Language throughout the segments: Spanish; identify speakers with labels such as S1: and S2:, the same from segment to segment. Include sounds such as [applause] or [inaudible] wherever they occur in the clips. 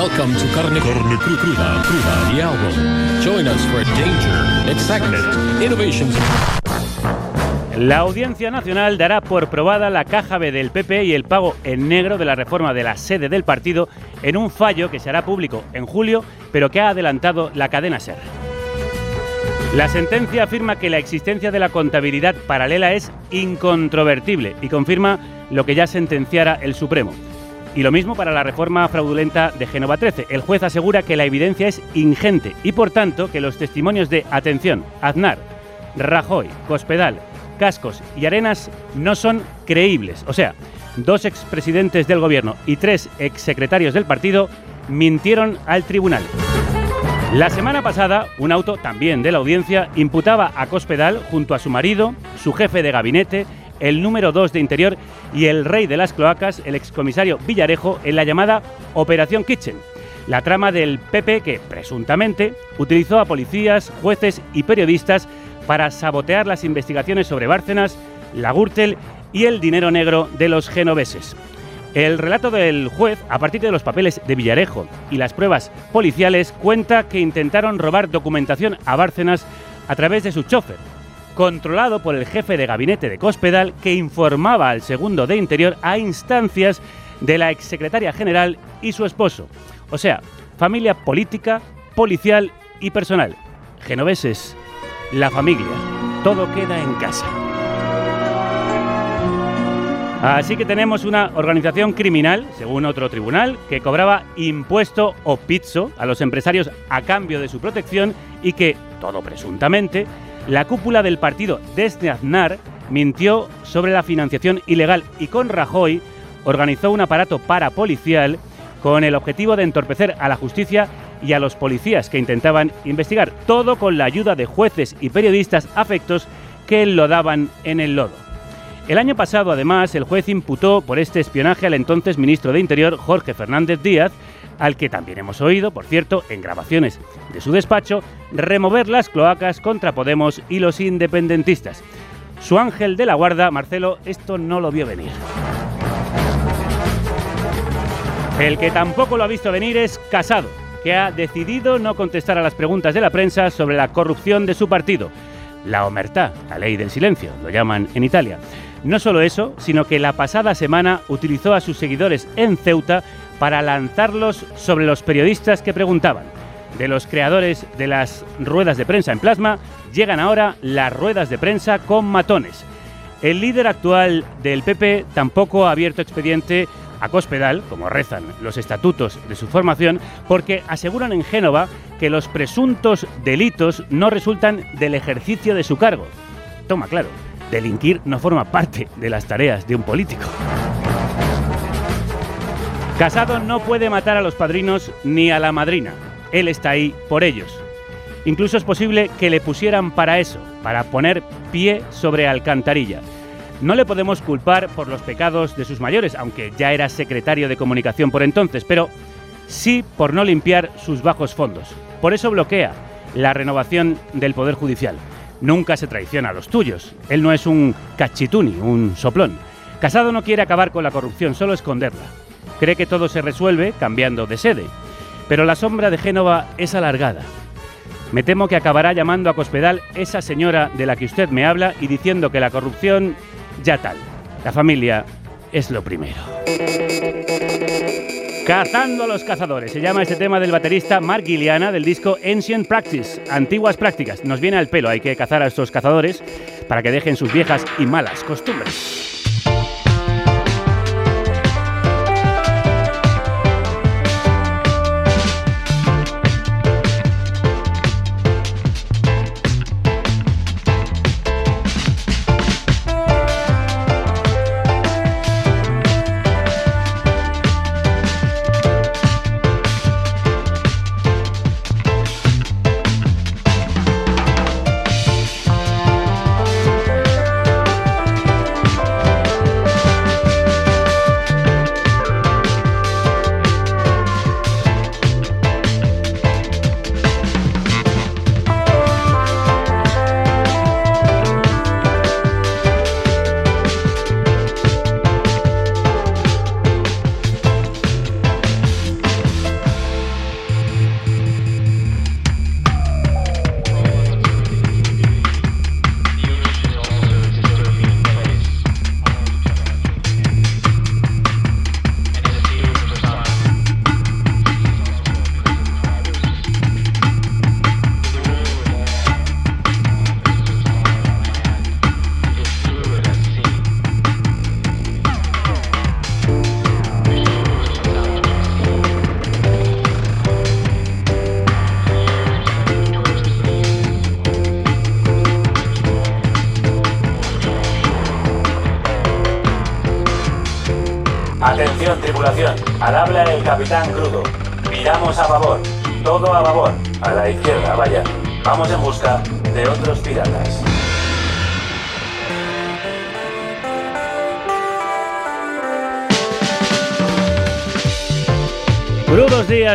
S1: Welcome to Carne, Carne Cru- Cruda, Cruda, the album. Join us for danger, excitement, innovations.
S2: La Audiencia Nacional dará por probada la caja B del PP y el pago en negro de la reforma de la sede del partido en un fallo que se hará público en julio, pero que ha adelantado la cadena SER. La sentencia afirma que la existencia de la contabilidad paralela es incontrovertible y confirma lo que ya sentenciara el Supremo. Y lo mismo para la reforma fraudulenta de Génova 13. El juez asegura que la evidencia es ingente y por tanto que los testimonios de atención, Aznar, Rajoy, Cospedal, Cascos y Arenas no son creíbles. O sea, dos expresidentes del gobierno y tres exsecretarios del partido mintieron al tribunal. La semana pasada, un auto también de la audiencia imputaba a Cospedal junto a su marido, su jefe de gabinete, el número 2 de Interior y el rey de las cloacas, el excomisario Villarejo, en la llamada Operación Kitchen. La trama del PP que, presuntamente, utilizó a policías, jueces y periodistas para sabotear las investigaciones sobre Bárcenas, la Gürtel y el dinero negro de los genoveses. El relato del juez, a partir de los papeles de Villarejo y las pruebas policiales, cuenta que intentaron robar documentación a Bárcenas a través de su chofer, controlado por el jefe de gabinete de Cospedal, que informaba al segundo de Interior a instancias de la exsecretaria general y su esposo. O sea, familia política, policial y personal. Genoveses, la familia, todo queda en casa. Así que tenemos una organización criminal, según otro tribunal, que cobraba impuesto o pizzo a los empresarios a cambio de su protección y que, todo presuntamente, la cúpula del partido desde Aznar mintió sobre la financiación ilegal y con Rajoy organizó un aparato parapolicial con el objetivo de entorpecer a la justicia y a los policías que intentaban investigar, todo con la ayuda de jueces y periodistas afectos que lo daban en el lodo. El año pasado, además, el juez imputó por este espionaje al entonces ministro de Interior, Jorge Fernández Díaz, al que también hemos oído, por cierto, en grabaciones de su despacho, remover las cloacas contra Podemos y los independentistas. Su ángel de la guarda, Marcelo, esto no lo vio venir. El que tampoco lo ha visto venir es Casado, que ha decidido no contestar a las preguntas de la prensa sobre la corrupción de su partido. La omertá, la ley del silencio, lo llaman en Italia. No solo eso, sino que la pasada semana utilizó a sus seguidores en Ceuta para lanzarlos sobre los periodistas que preguntaban. De los creadores de las ruedas de prensa en plasma, llegan ahora las ruedas de prensa con matones. El líder actual del PP tampoco ha abierto expediente a Cospedal, como rezan los estatutos de su formación, porque aseguran en Génova que los presuntos delitos no resultan del ejercicio de su cargo. Toma claro, delinquir no forma parte de las tareas de un político. Casado no puede matar a los padrinos ni a la madrina. Él está ahí por ellos. Incluso es posible que le pusieran para eso, para poner pie sobre alcantarilla. No le podemos culpar por los pecados de sus mayores, aunque ya era secretario de comunicación por entonces, pero sí por no limpiar sus bajos fondos. Por eso bloquea la renovación del Poder Judicial. Nunca se traiciona a los tuyos. Él no es un cachituni, un soplón. Casado no quiere acabar con la corrupción, solo esconderla. Cree que todo se resuelve cambiando de sede. Pero la sombra de Génova es alargada. Me temo que acabará llamando a Cospedal esa señora de la que usted me habla y diciendo que la corrupción ya tal. La familia es lo primero. Cazando a los cazadores. Se llama este tema del baterista Mark Gilliana del disco Ancient Practice, Antiguas Prácticas. Nos viene al pelo, hay que cazar a estos cazadores para que dejen sus viejas y malas costumbres.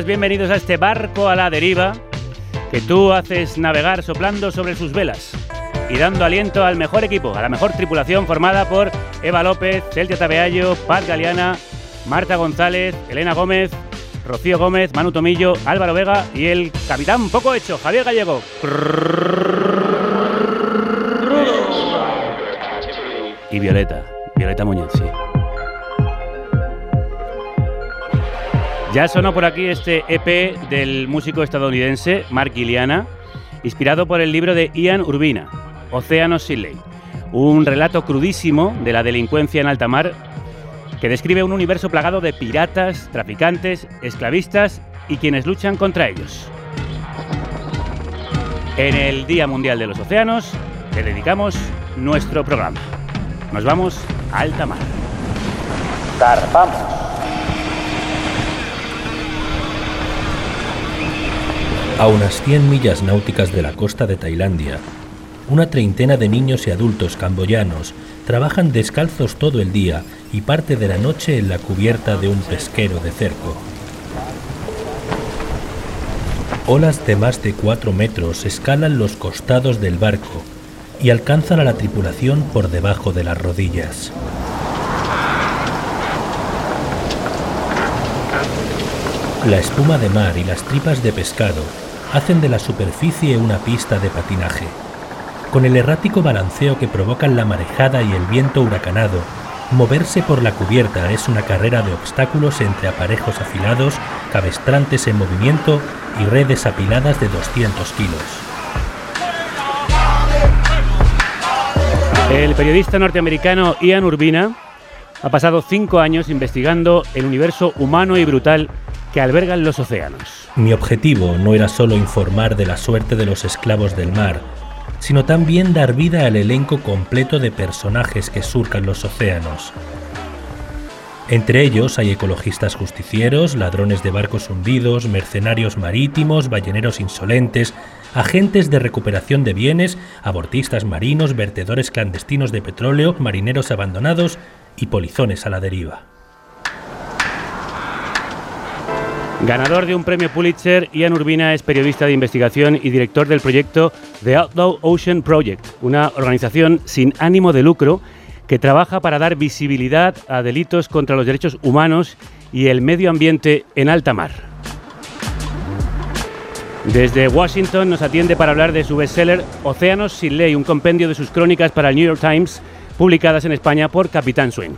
S2: Días, bienvenidos a este barco a la deriva que tú haces navegar soplando sobre sus velas y dando aliento al mejor equipo, a la mejor tripulación formada por Eva López, Celtia Tabeallo, Paz Galeana, Marta González, Elena Gómez, Rocío Gómez, Manu Tomillo, Álvaro Vega y el capitán poco hecho, Javier Gallego. Y Violeta, Violeta Muñoz, sí. Ya sonó por aquí este EP del músico estadounidense Mark Gilliana, inspirado por el libro de Ian Urbina, Océanos sin ley, un relato crudísimo de la delincuencia en alta mar que describe un universo plagado de piratas, traficantes, esclavistas y quienes luchan contra ellos. En el Día Mundial de los Océanos le dedicamos nuestro programa. Nos vamos a alta mar.
S3: A unas 100 millas náuticas de la costa de Tailandia, una treintena de niños y adultos camboyanos trabajan descalzos todo el día y parte de la noche en la cubierta de un pesquero de cerco. Olas de más de 4 metros escalan los costados del barco y alcanzan a la tripulación por debajo de las rodillas. La espuma de mar y las tripas de pescado hacen de la superficie una pista de patinaje. Con el errático balanceo que provocan la marejada y el viento huracanado, moverse por la cubierta es una carrera de obstáculos entre aparejos afilados, cabestrantes en movimiento y redes apiladas de 200 kilos.
S2: El periodista norteamericano Ian Urbina ha pasado cinco años investigando el universo humano y brutal que albergan los océanos.
S3: Mi objetivo no era solo informar de la suerte de los esclavos del mar, sino también dar vida al elenco completo de personajes que surcan los océanos. Entre ellos hay ecologistas justicieros, ladrones de barcos hundidos, mercenarios marítimos, balleneros insolentes, agentes de recuperación de bienes, abortistas marinos, vertedores clandestinos de petróleo, marineros abandonados y polizones a la deriva.
S2: Ganador de un premio Pulitzer, Ian Urbina es periodista de investigación y director del proyecto The Outlaw Ocean Project, una organización sin ánimo de lucro que trabaja para dar visibilidad a delitos contra los derechos humanos y el medio ambiente en alta mar. Desde Washington nos atiende para hablar de su bestseller Océanos sin ley, un compendio de sus crónicas para el New York Times, publicadas en España por Capitán Swing.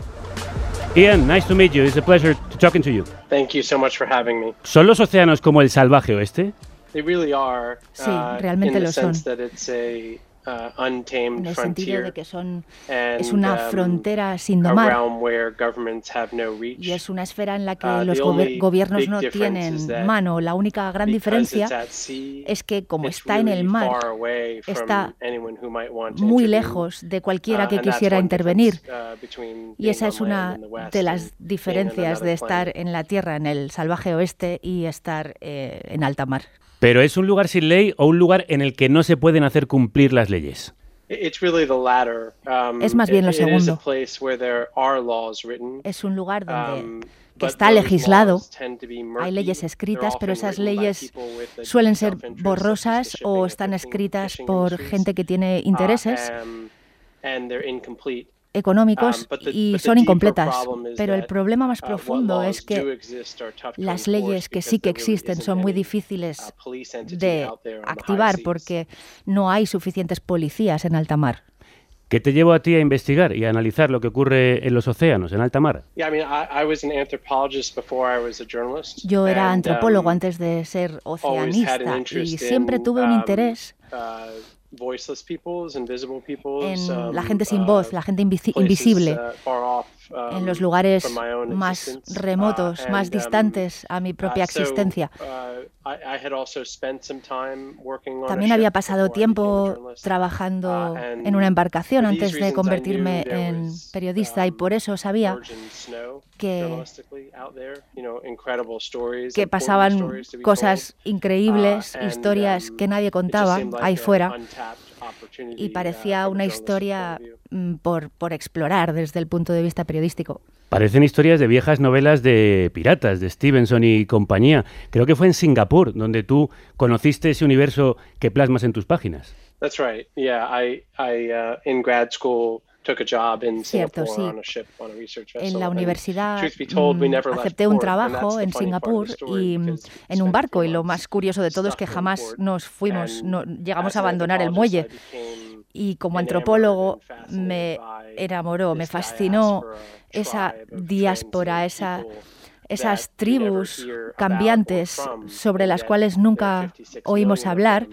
S2: Ian, nice to meet you. It's a pleasure to talking to you.
S4: Thank you so much for having me.
S2: ¿Son los océanos como el salvaje oeste?
S4: They really are.
S5: Sí,
S4: uh,
S5: realmente
S4: in the
S5: lo son.
S4: Uh,
S5: en el sentido de que son es una
S4: um,
S5: frontera sin domar y es una esfera en la que
S4: Uh,
S5: los gobiernos no tienen mano. La única gran diferencia es que como está en el mar, está muy lejos de cualquiera
S4: Uh,
S5: que quisiera intervenir. Y esa es una de las diferencias de estar en la Tierra, en el salvaje oeste, y estar eh, en alta mar.
S2: ¿Pero es un lugar sin ley o un lugar en el que no se pueden hacer cumplir las leyes?
S4: It's really the latter. Um,
S5: Es más bien lo segundo.
S4: place where there are laws written,
S5: Es un lugar donde
S4: um,
S5: que
S4: but
S5: está
S4: those
S5: legislado, hay leyes escritas, pero esas
S4: written by
S5: leyes
S4: people with a
S5: suelen ser borrosas o
S4: and
S5: están escritas por gente que tiene
S4: Uh,
S5: intereses económicos
S4: Um,
S5: y son incompletas. Pero el
S4: that,
S5: problema más
S4: uh,
S5: profundo es que
S4: do exist are tough to
S5: las leyes que
S4: because
S5: sí que existen son muy difíciles
S4: uh,
S5: de activar
S4: seas.
S5: porque no hay suficientes policías en alta mar.
S2: ¿Qué te llevó a ti a investigar y a analizar lo que ocurre en los océanos, en alta mar?
S5: Yo era antropólogo
S4: um,
S5: antes de ser oceanista y siempre tuve un
S4: um,
S5: interés
S4: uh, voiceless peoples, invisible peoples,
S5: en
S4: um,
S5: la gente sin
S4: uh,
S5: voz, la gente invisible,
S4: uh, far off
S5: en los lugares más remotos, más distantes a mi propia existencia. También había pasado tiempo trabajando en una embarcación antes de convertirme en periodista y por eso sabía que, que pasaban cosas increíbles, historias que nadie contaba ahí fuera y parecía una historia mm, por, por explorar desde el punto de vista periodístico.
S2: Parecen historias de viejas novelas de piratas, de Stevenson y compañía. Creo que fue en Singapur donde tú conociste ese universo que plasmas en tus páginas.
S4: That's right. Yeah, I, I uh, in grad school
S5: Cierto, sí. En la universidad mm, acepté un trabajo en Singapur y mm, en un barco y lo más curioso de todo es que jamás nos fuimos, no, llegamos a abandonar el muelle. Y como antropólogo me enamoró, me fascinó esa diáspora, esa esas tribus cambiantes sobre las cuales nunca oímos hablar.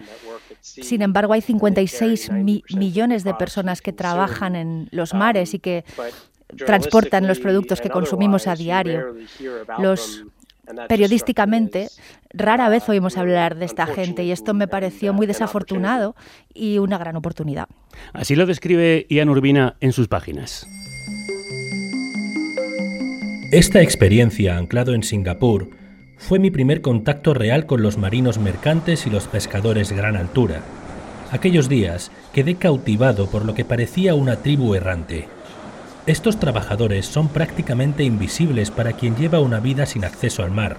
S5: Sin embargo, hay 56 millones de personas que trabajan en los mares y que transportan los productos que consumimos a diario. Los periodísticamente rara vez oímos hablar de esta gente y esto me pareció muy desafortunado y una gran oportunidad.
S2: Así lo describe Ian Urbina en sus páginas.
S3: Esta experiencia, anclado en Singapur, fue mi primer contacto real con los marinos mercantes y los pescadores gran altura. Aquellos días quedé cautivado por lo que parecía una tribu errante. Estos trabajadores son prácticamente invisibles para quien lleva una vida sin acceso al mar.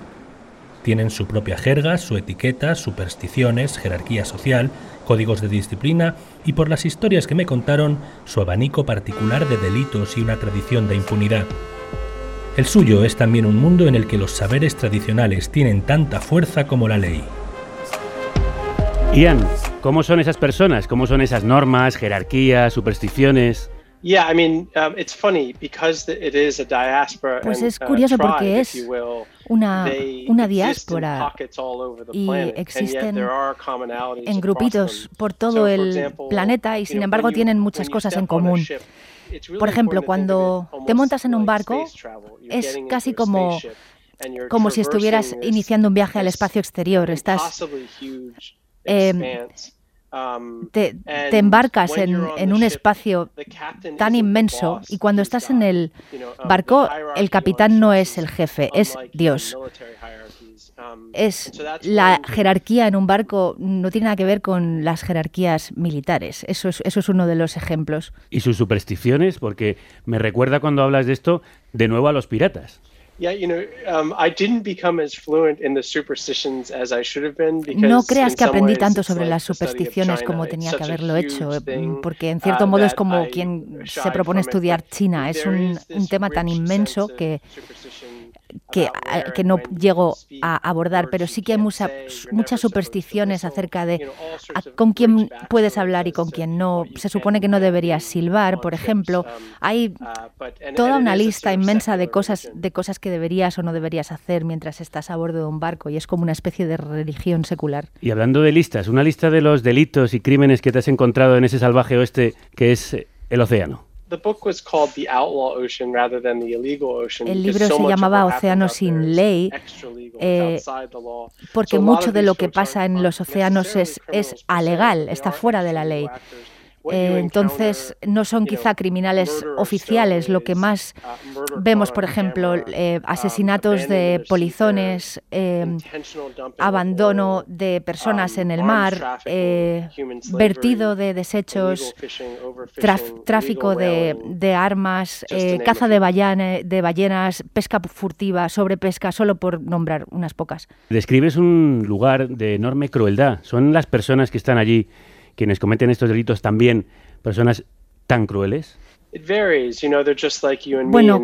S3: Tienen su propia jerga, su etiqueta, supersticiones, jerarquía social, códigos de disciplina y por las historias que me contaron, su abanico particular de delitos y una tradición de impunidad. El suyo es también un mundo en el que los saberes tradicionales tienen tanta fuerza como la ley.
S2: Ian, ¿cómo son esas personas? ¿Cómo son esas normas, jerarquías, supersticiones?
S5: Pues es curioso porque es una, una diáspora y existen en grupitos por todo el planeta y sin embargo tienen muchas cosas en común. Por ejemplo, cuando te montas en un barco, es casi como, como si estuvieras iniciando un viaje al espacio exterior. Estás, um, te, embarcas en, en, un espacio tan inmenso y cuando estás en el barco, el capitán no es el jefe, es Dios. Um, es la jerarquía en un barco no tiene nada que ver con las jerarquías militares. Eso es, eso es uno de los ejemplos.
S2: ¿Y sus supersticiones? Porque me recuerda cuando hablas de esto de nuevo a los piratas.
S5: No creas que aprendí tanto sobre las supersticiones como tenía que haberlo hecho, porque en cierto uh, modo es como quien se propone estudiar China. Es un, un tema tan inmenso que que, que, no llego a abordar, pero sí que hay muchas supersticiones acerca de con quién puedes hablar y con quién no. Se supone que no deberías silbar, por ejemplo. Hay toda una lista inmensa de cosas, de cosas que deberías o no deberías hacer mientras estás a bordo de un barco y es como una especie de religión secular.
S2: Y hablando de listas, una lista de los delitos y crímenes que te has encontrado en ese salvaje oeste que es el océano.
S5: El libro se llamaba Océano sin ley eh, porque mucho de lo que pasa en los océanos es, es alegal, está fuera de la ley. Eh, entonces, no son quizá criminales oficiales. Lo que más uh, vemos, por ejemplo, eh, um, asesinatos de polizones, em, abandono de personas um, en el mar, eh, vertido de desechos, tráfico de, armas, caza de, de ballenas, pesca furtiva, sobrepesca, solo por nombrar unas pocas.
S2: Describes un lugar de enorme crueldad. Son las personas que están allí quienes cometen estos delitos también personas tan crueles?
S5: Bueno,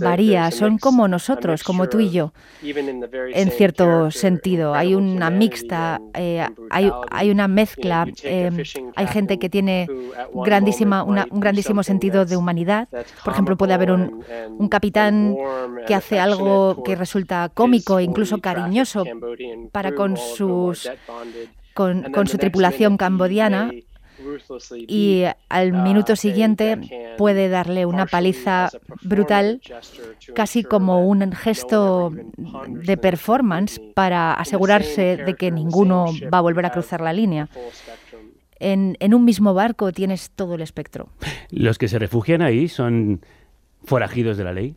S5: varía, son como nosotros, como tú y yo, en cierto sentido. Hay una mixta, eh, hay, hay, una mezcla, eh, hay gente que tiene grandísima, un grandísimo sentido de humanidad. Por ejemplo, puede haber un, un capitán que hace algo que resulta cómico e incluso cariñoso para con sus con, su tripulación cambodiana y al uh, minuto siguiente puede darle una paliza brutal, casi como un gesto de performance para asegurarse de que ninguno va a volver a cruzar la línea. En, en, un mismo barco tienes todo el espectro. [laughs]
S2: ¿Los que se refugian ahí son forajidos de la ley?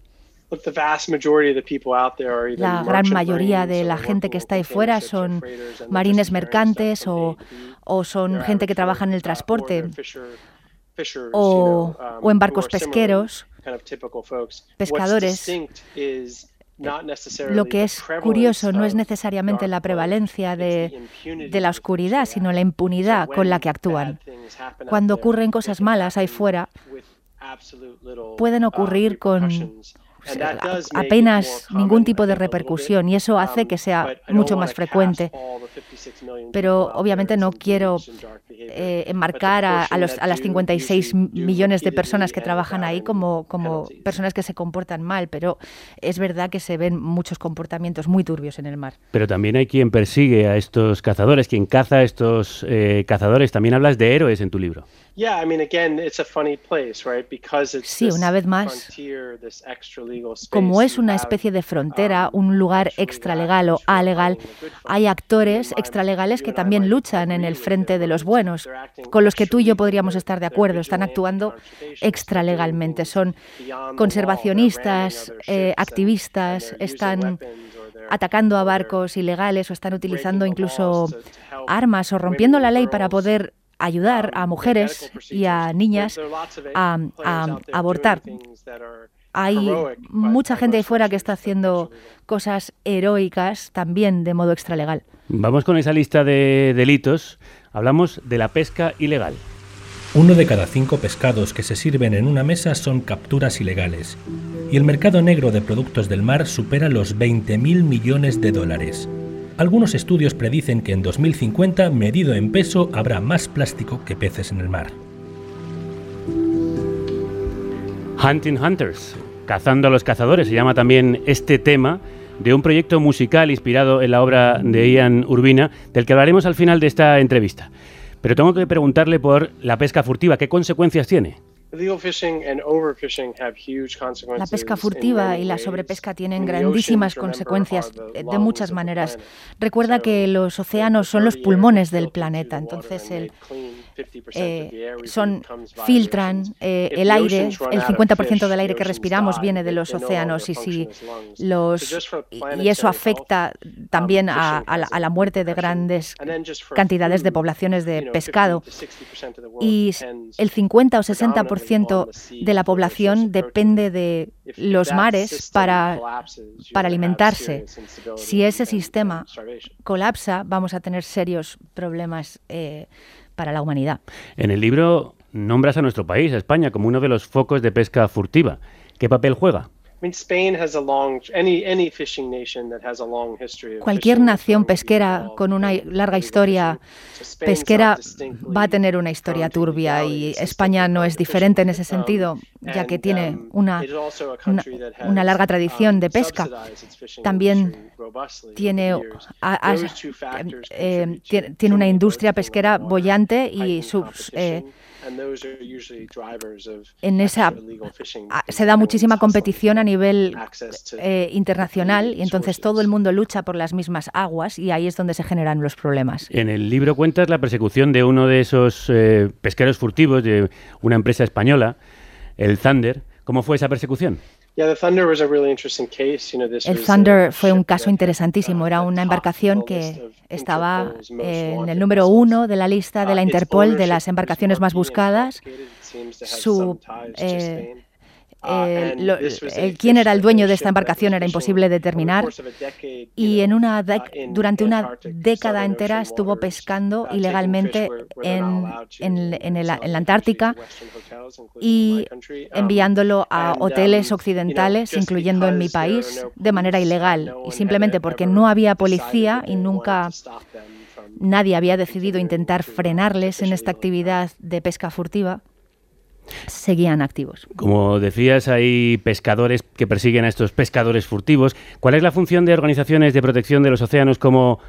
S5: La gran mayoría de la gente que está ahí fuera son marines mercantes o, o son gente que trabaja en el transporte o, um, o en barcos pesqueros, pescadores. Lo que es curioso no es necesariamente la prevalencia de, de, la oscuridad, sino la impunidad con la que actúan. Cuando ocurren cosas malas ahí fuera, pueden ocurrir con apenas ningún tipo de repercusión y eso hace que sea mucho más frecuente. Pero obviamente no quiero eh, enmarcar a, a, los, a, las 56 millones de personas que trabajan ahí como, como personas que se comportan mal, pero es verdad que se ven muchos comportamientos muy turbios en el mar.
S2: Pero también hay quien persigue a estos cazadores, quien caza a estos eh, cazadores. También hablas de héroes en tu libro.
S5: Sí, una vez más, como es una especie de frontera, um, un lugar extralegal o alegal, hay actores extralegales que también luchan en el frente de los buenos, con los que tú y yo podríamos estar de acuerdo. Están actuando extralegalmente, son conservacionistas, eh, activistas, están atacando a barcos ilegales o están utilizando incluso armas o rompiendo la ley para poder ayudar a mujeres y a niñas a, abortar. Hay mucha gente ahí fuera que está haciendo cosas heroicas también de modo extralegal.
S2: Vamos con esa lista de delitos. Hablamos de la pesca ilegal.
S3: Uno de cada cinco pescados que se sirven en una mesa son capturas ilegales. Y el mercado negro de productos del mar supera los 20.000 millones de dólares. Algunos estudios predicen que en 2050, medido en peso, habrá más plástico que peces en el mar.
S2: Hunting Hunters, cazando a los cazadores, se llama también este tema de un proyecto musical inspirado en la obra de Ian Urbina, del que hablaremos al final de esta entrevista. Pero tengo que preguntarle por la pesca furtiva, ¿qué consecuencias tiene?
S5: La pesca furtiva y la sobrepesca tienen grandísimas consecuencias de muchas maneras. Recuerda que los océanos son los pulmones del planeta, entonces el, eh, son, filtran eh, el aire, el 50% del aire que respiramos viene de los océanos y, si los, y eso afecta también a, la, muerte de grandes cantidades de poblaciones de pescado. Y el 50 o 60% de la población depende de los mares para, para alimentarse. Si ese sistema colapsa, vamos a tener serios problemas eh, para la humanidad.
S2: En el libro nombras a nuestro país, a España, como uno de los focos de pesca furtiva. ¿Qué papel juega?
S5: Cualquier nación pesquera con una larga historia pesquera va a tener una historia turbia y España no es diferente en ese sentido, ya que tiene una, una, larga tradición de pesca. También tiene, eh, tiene una industria pesquera bollante y sus en esa se da muchísima competición a nivel eh, internacional y entonces todo el mundo lucha por las mismas aguas y ahí es donde se generan los problemas.
S2: En el libro cuentas la persecución de uno de esos eh, pesqueros furtivos de una empresa española, el Thunder. ¿Cómo fue esa persecución?
S5: El Thunder fue un caso interesantísimo. Era una embarcación que estaba en el número uno de la lista de la Interpol de las embarcaciones más buscadas. Su eh, quién era el dueño de esta embarcación era imposible determinar y en una uh, durante una década entera estuvo pescando uh, ilegalmente en, en, la Antártica y um, enviándolo a um, hoteles occidentales, incluyendo en mi país, de manera ilegal. y simplemente porque no había policía y nunca nadie había decidido intentar frenarles en esta actividad de pesca furtiva seguían activos.
S2: Como decías, hay pescadores que persiguen a estos pescadores furtivos. ¿Cuál es la función de organizaciones de protección de los océanos como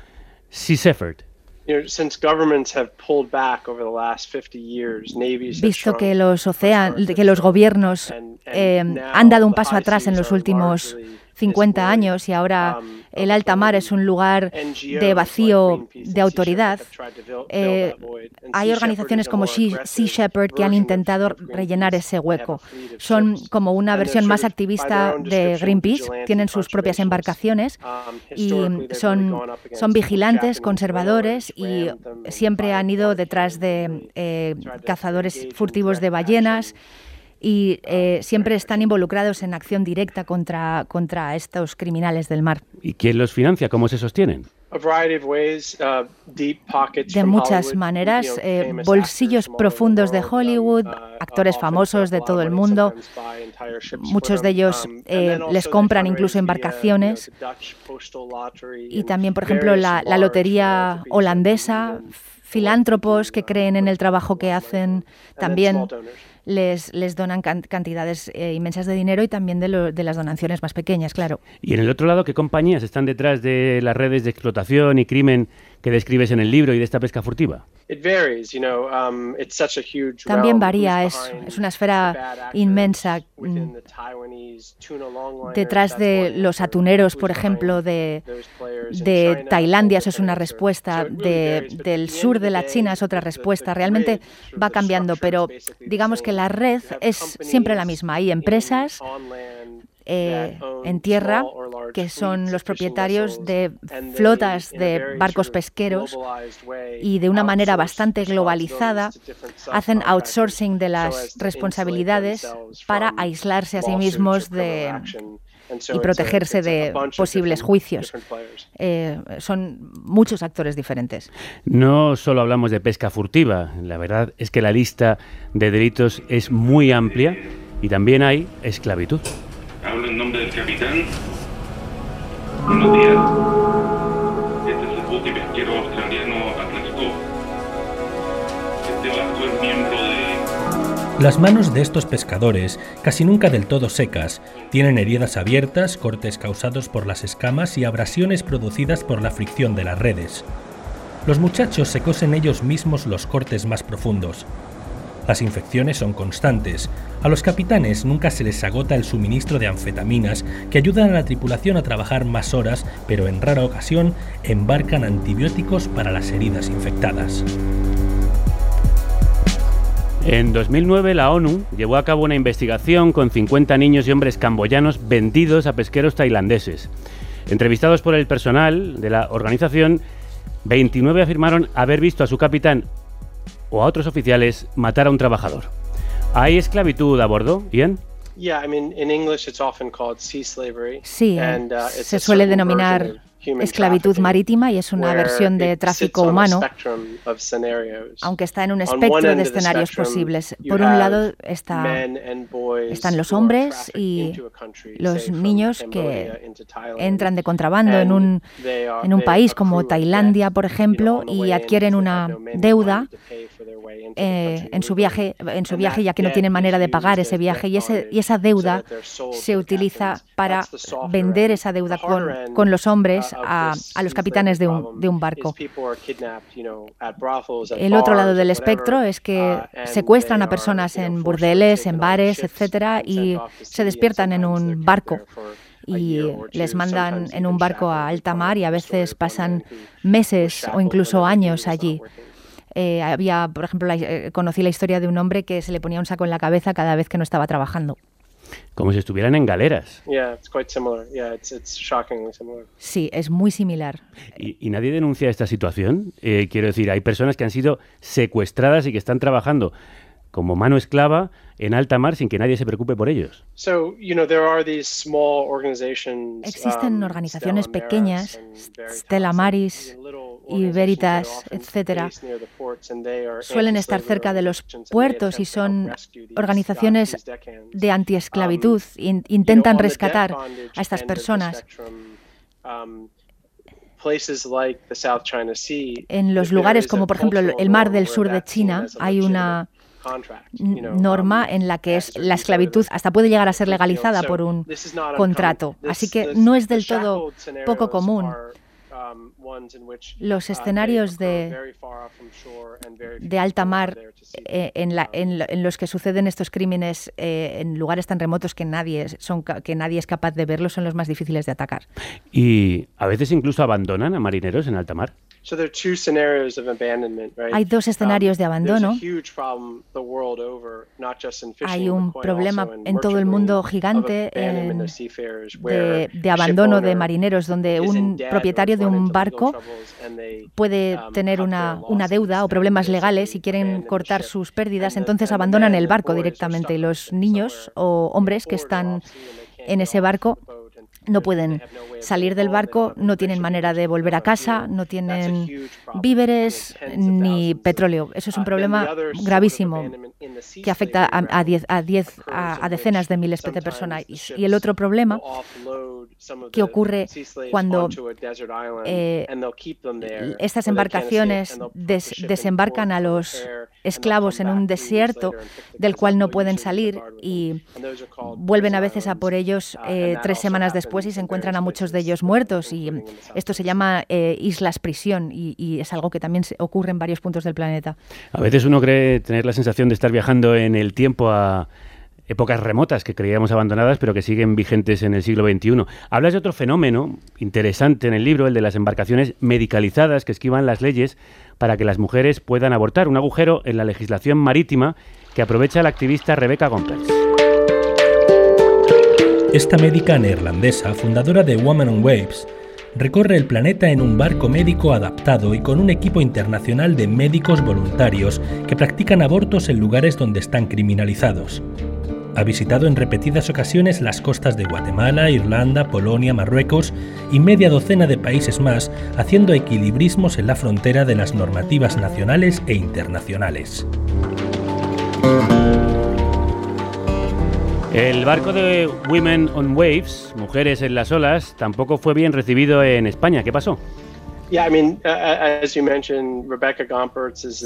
S2: Sea Shepherd?
S5: Visto que los océanos, que los gobiernos eh, han dado un paso atrás en los últimos 50 años y ahora um, el alta mar es un lugar de vacío de autoridad. Eh, hay organizaciones como Sea Shepherd que han intentado rellenar ese hueco. Son como una versión más activista de Greenpeace, tienen sus propias embarcaciones um, y son, son vigilantes, conservadores y siempre han ido detrás de eh, cazadores furtivos de ballenas y eh, siempre están involucrados en acción directa contra, contra estos criminales del mar.
S2: ¿Y quién los financia? ¿Cómo se sostienen?
S5: Uh, de muchas maneras, eh, bolsillos profundos de Hollywood, uh, actores famosos de todo el mundo, muchos de ellos um, eh, les compran incluso embarcaciones y también, por ejemplo, la, la lotería holandesa, filántropos que creen en el trabajo que hacen, también les, les donan cantidades eh, inmensas de dinero y también de, de las donaciones más pequeñas, claro.
S2: Y en el otro lado, ¿qué compañías están detrás de las redes de explotación y crimen que describes en el libro y de esta pesca furtiva?
S5: Um, también varía, es, es una esfera inmensa. Mm, detrás de los atuneros, por ejemplo, de, de Tailandia, eso es una respuesta, de, del sur de la China es otra respuesta. Realmente va cambiando, pero digamos que la red es siempre la misma. Hay empresas eh, en tierra, que son los propietarios de flotas de barcos pesqueros y de una manera bastante globalizada hacen outsourcing de las responsabilidades para aislarse a sí mismos de y protegerse de posibles juicios. Eh, son muchos actores diferentes.
S2: No solo hablamos de pesca furtiva, la verdad es que la lista de delitos es muy amplia y también hay esclavitud.
S6: Hablo en nombre del capitán. Buenos días. Este es el bote pesquero australiano Atlas Este barco es miembro de...
S3: Las manos de estos pescadores, casi nunca del todo secas, tienen heridas abiertas, cortes causados por las escamas y abrasiones producidas por la fricción de las redes. Los muchachos se cosen ellos mismos los cortes más profundos, las infecciones son constantes. A los capitanes nunca se les agota el suministro de anfetaminas que ayudan a la tripulación a trabajar más horas, pero en rara ocasión embarcan antibióticos para las heridas infectadas.
S2: En 2009 la ONU llevó a cabo una investigación con 50 niños y hombres camboyanos vendidos a pesqueros tailandeses. Entrevistados por el personal de la organización, 29 afirmaron haber visto a su capitán o a otros oficiales matar a un trabajador. ¿Hay esclavitud a bordo, Ian?
S5: Sí, se suele denominar esclavitud marítima y es una versión de tráfico humano, aunque está en un espectro de escenarios posibles. Por un lado están los hombres y los niños que entran de contrabando en un, en un país como Tailandia, por ejemplo, y adquieren una deuda eh, en su viaje, en su viaje ya que no tienen manera de pagar ese viaje y, ese, y esa deuda se utiliza para vender esa deuda con, con los hombres a, a, los capitanes de un, de un barco. El otro lado del espectro es que secuestran a personas en burdeles, en bares, etcétera, y se despiertan en un barco y les mandan en un barco a alta mar y a veces pasan meses o incluso años allí. Eh, había, por ejemplo, eh, conocí la historia de un hombre que se le ponía un saco en la cabeza cada vez que no estaba trabajando.
S2: Como si estuvieran en galeras.
S5: Sí, es muy similar.
S2: ¿Y, nadie denuncia esta situación? Eh, quiero decir, hay personas que han sido secuestradas y que están trabajando como mano esclava en alta mar sin que nadie se preocupe por ellos.
S5: Existen um, organizaciones pequeñas, Stella Maris y Veritas, etcétera, suelen estar cerca de los puertos y son organizaciones de antiesclavitud. Um, intentan rescatar a estas personas. Um, en los lugares como por ejemplo el mar del sur de China hay una norma en la que es la esclavitud hasta puede llegar a ser legalizada por un contrato. Así que no es del todo poco común. los escenarios de, de alta mar eh, en, la, en, los que suceden estos crímenes eh, en lugares tan remotos que nadie, son, que nadie es capaz de verlos son los más difíciles de atacar.
S2: Y a veces incluso abandonan a marineros en alta mar.
S5: Hay dos escenarios de um, abandono. Hay un problema en todo el mundo gigante de, abandono de marineros, donde un propietario de un barco puede um, tener una, una deuda o problemas legales y quieren cortar sus pérdidas, entonces abandonan el barco directamente. Y los niños o hombres que están en ese barco no pueden salir del barco, no tienen manera de volver a casa, no tienen víveres ni petróleo. Eso es un problema gravísimo que afecta a, a, a, a, decenas de miles de personas. Y el otro problema que ocurre cuando eh, estas embarcaciones desembarcan a los esclavos en un desierto del cual no pueden salir y vuelven a veces a por ellos eh, tres semanas después y se encuentran a muchos de ellos muertos y esto se llama eh, islas prisión y, es algo que también ocurre en varios puntos del planeta.
S2: A veces uno cree tener la sensación de estar viajando en el tiempo a épocas remotas que creíamos abandonadas, pero que siguen vigentes en el siglo XXI. Hablas de otro fenómeno interesante en el libro, el de las embarcaciones medicalizadas que esquivan las leyes para que las mujeres puedan abortar, un agujero en la legislación marítima que aprovecha la activista Rebecca Gompers.
S3: Esta médica neerlandesa, fundadora de Woman on Waves, recorre el planeta en un barco médico adaptado y con un equipo internacional de médicos voluntarios que practican abortos en lugares donde están criminalizados. Ha visitado en repetidas ocasiones las costas de Guatemala, Irlanda, Polonia, Marruecos y media docena de países más, haciendo equilibrismos en la frontera de las normativas nacionales e internacionales.
S2: El barco de Women on Waves, Mujeres en las olas, tampoco fue bien recibido en España. ¿Qué pasó?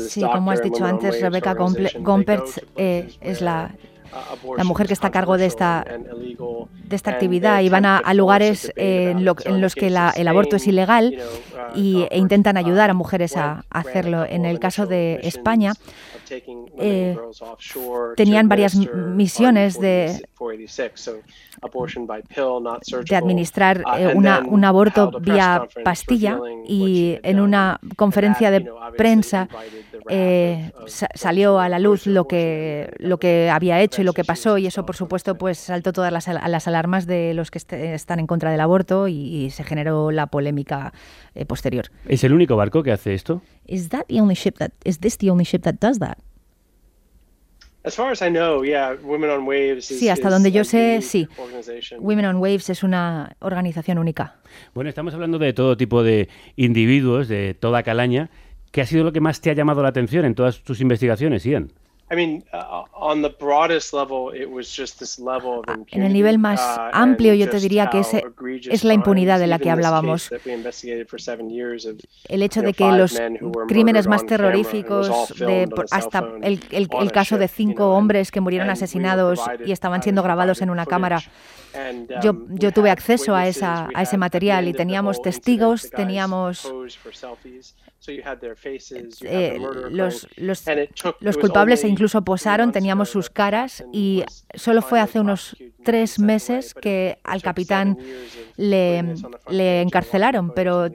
S5: Sí, como has dicho antes, Rebecca Gompertz eh, es la la mujer que está a cargo de esta, de esta actividad y van a, lugares en, los que el aborto es ilegal y, e intentan ayudar a mujeres a, hacerlo. En el caso de España, eh, tenían varias misiones de, de administrar uh, eh, un aborto vía pastilla y en una conferencia de prensa eh, salió a la luz lo que, lo que había hecho y lo que pasó y eso por supuesto pues saltó todas las, las alarmas de los que están en contra del aborto y, se generó la polémica eh, posterior.
S2: ¿Es el único barco que hace esto?
S5: Is that the only ship that is this the only ship that does that? Sí, hasta donde yo sé, sí. Women on Waves es una organización única.
S2: Bueno, estamos hablando de todo tipo de individuos, de toda calaña. ¿Qué ha sido lo que más te ha llamado la atención en todas tus investigaciones, Ian? En
S5: el nivel más uh, amplio yo te diría que ese es la impunidad de la que hablábamos. El hecho de que los crímenes más terroríficos, de, hasta el, el, caso de cinco hombres que murieron asesinados y estaban siendo grabados en una cámara, yo, um, yo tuve acceso a, esa, a ese material y teníamos testigos, teníamos eh, los, los, culpables e incluso posaron, teníamos sus caras y solo fue hace unos tres meses que al capitán le, le encarcelaron, pero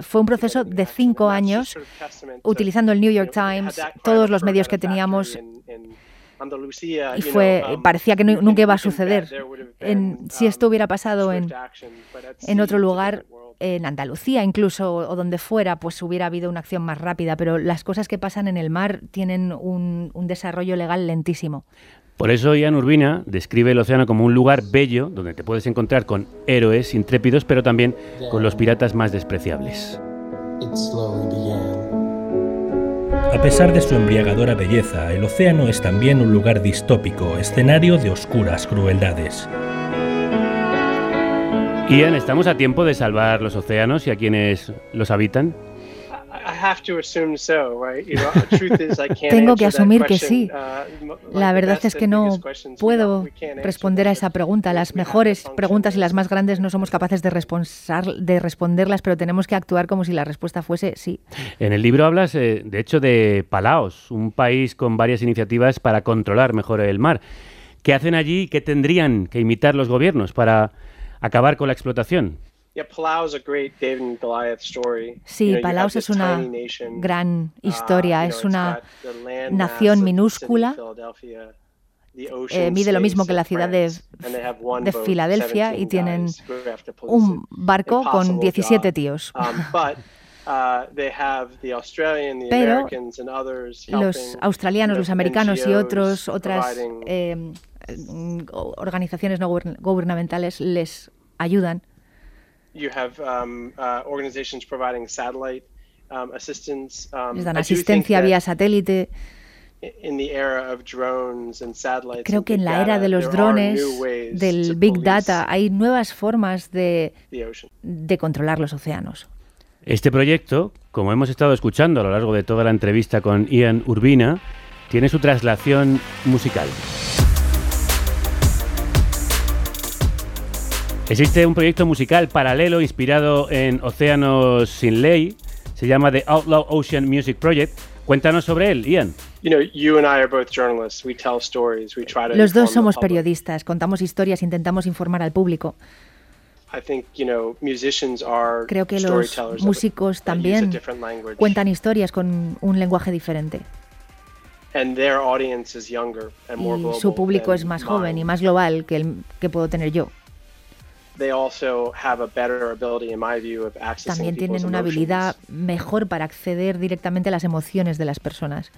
S5: fue un proceso de cinco años utilizando el New York Times, todos los medios que teníamos y fue um, parecía que nunca iba a suceder. En, si esto hubiera pasado en, en otro lugar, en Andalucía incluso o donde fuera, pues hubiera habido una acción más rápida, pero las cosas que pasan en el mar tienen un, desarrollo legal lentísimo.
S2: Por eso Ian Urbina describe el océano como un lugar bello donde te puedes encontrar con héroes intrépidos, pero también con los piratas más despreciables.
S3: A pesar de su embriagadora belleza, el océano es también un lugar distópico, escenario de oscuras crueldades.
S2: Ian, ¿estamos a tiempo de salvar los océanos y a quienes los habitan?
S5: Tengo que asumir que sí. Uh, la verdad es que no puedo responder a esa pregunta. Las mejores preguntas y las más grandes no somos capaces de, de responderlas, pero tenemos que actuar como si la respuesta fuese sí.
S2: En el libro hablas, eh, de hecho, de Palaos, un país con varias iniciativas para controlar mejor el mar. ¿Qué hacen allí? ¿Qué tendrían que imitar los gobiernos para acabar con la explotación?
S5: Sí, Palaos es una gran uh, historia, es una nación minúscula. Eh, mide lo mismo que la ciudad de, de Filadelfia y tienen un barco con 17 tíos. Um, uh, Pero los australianos, los americanos y otros, otras eh, organizaciones no gubernamentales les ayudan you have um, uh, organizations providing satellite um, assistance. Um, Les dan asistencia vía satélite. Creo que en la era de los drones, del Big Data, hay nuevas formas de, de controlar los océanos.
S2: Este proyecto, como hemos estado escuchando a lo largo de toda la entrevista con Ian Urbina, tiene su traslación musical. Existe un proyecto musical paralelo inspirado en Océanos sin Ley. Se llama The Outlaw Ocean Music Project. Cuéntanos sobre él, Ian.
S5: Los dos somos periodistas, contamos historias, intentamos informar al público. Creo que los músicos también cuentan historias con un lenguaje diferente. Y su público es más joven y más global que el que puedo tener yo. También tienen una habilidad mejor para acceder directamente a las emociones de las personas.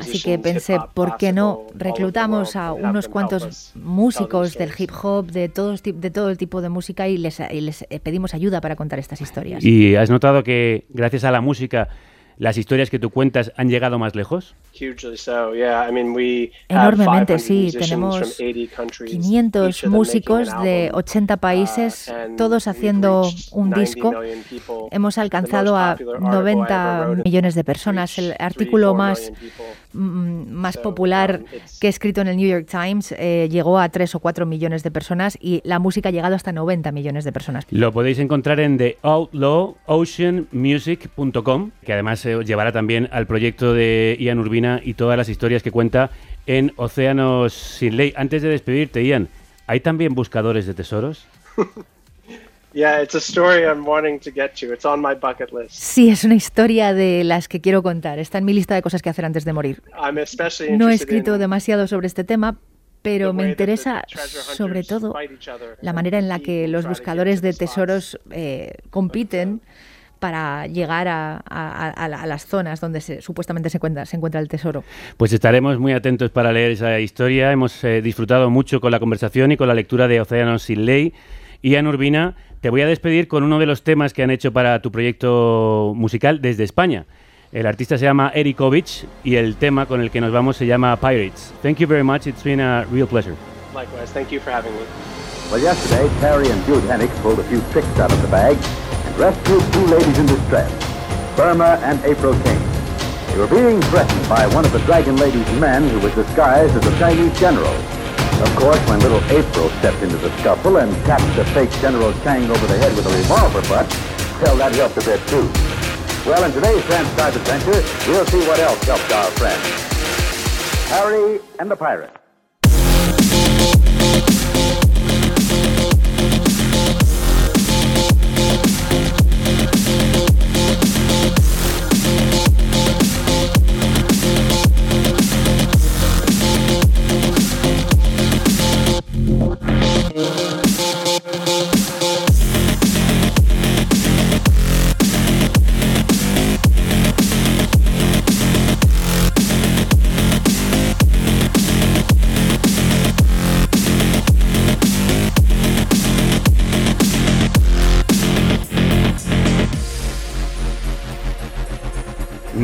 S5: Así que pensé, ¿por qué no reclutamos a unos cuantos músicos del hip hop, de todo, de todo el tipo de música y les, y les pedimos ayuda para contar estas historias?
S2: ¿Y has notado que gracias a la música las historias que tú cuentas han llegado más lejos?
S5: Enormemente, sí. Tenemos 500 músicos de 80 uh, países, todos haciendo un disco. Hemos alcanzado a 90 millones de personas. El artículo más, más popular que he escrito en el New York Times eh, llegó a 3 o 4 millones de personas y la música ha llegado hasta 90 millones de personas.
S2: Lo podéis encontrar en theoutlawoceanmusic.com, que además se llevará también al proyecto de Ian Urbina y todas las historias que cuenta en Océanos sin ley. Antes de despedirte, Ian, ¿hay también buscadores de tesoros? [laughs]
S5: Sí, es una historia de las que quiero contar. Está en mi lista de cosas que hacer antes de morir. No he escrito demasiado sobre este tema, pero me interesa sobre todo la manera en la que los buscadores de tesoros eh, compiten para llegar a, las zonas donde supuestamente se encuentra, se encuentra el tesoro.
S2: Pues estaremos muy atentos para leer esa historia. Hemos eh, disfrutado mucho con la conversación y con la lectura de Océanos sin ley. Ian Urbina, te voy a despedir con uno de los temas que han hecho para tu proyecto musical desde España. El artista se llama Erikovich y el tema con el que nos vamos se llama Pirates. Thank you very much. It's been a real pleasure.
S7: Likewise. Thank you for having me. Well, yesterday, Terry and Jude Hennick pulled a few tricks out of the bag rescued two ladies in distress, Burma and April King. They were being threatened by one of the Dragon Lady's men who was disguised as a Chinese general. Of course, when little April stepped into the scuffle and tapped the fake General Chang over the head with a revolver butt, well, that helped a bit too. Well, in today's transcribed adventure, we'll see what else helped our friends. Harry and the Pirate. Thank you.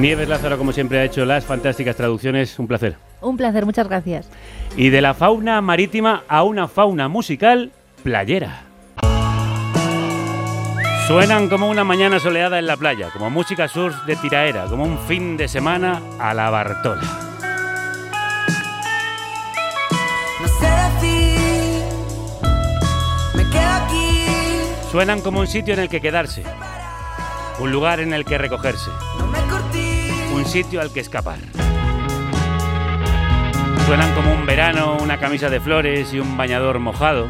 S2: Nieves Lázaro, como siempre, ha hecho las fantásticas traducciones. Un placer.
S5: Un placer, muchas gracias.
S2: Y de la fauna marítima a una fauna musical playera. Suenan como una mañana soleada en la playa, como música surf de tiraera, como un fin de semana a la Bartola. Suenan como un sitio en el que quedarse, un lugar en el que recogerse, un sitio al que escapar. Suenan como un verano, una camisa de flores y un bañador mojado.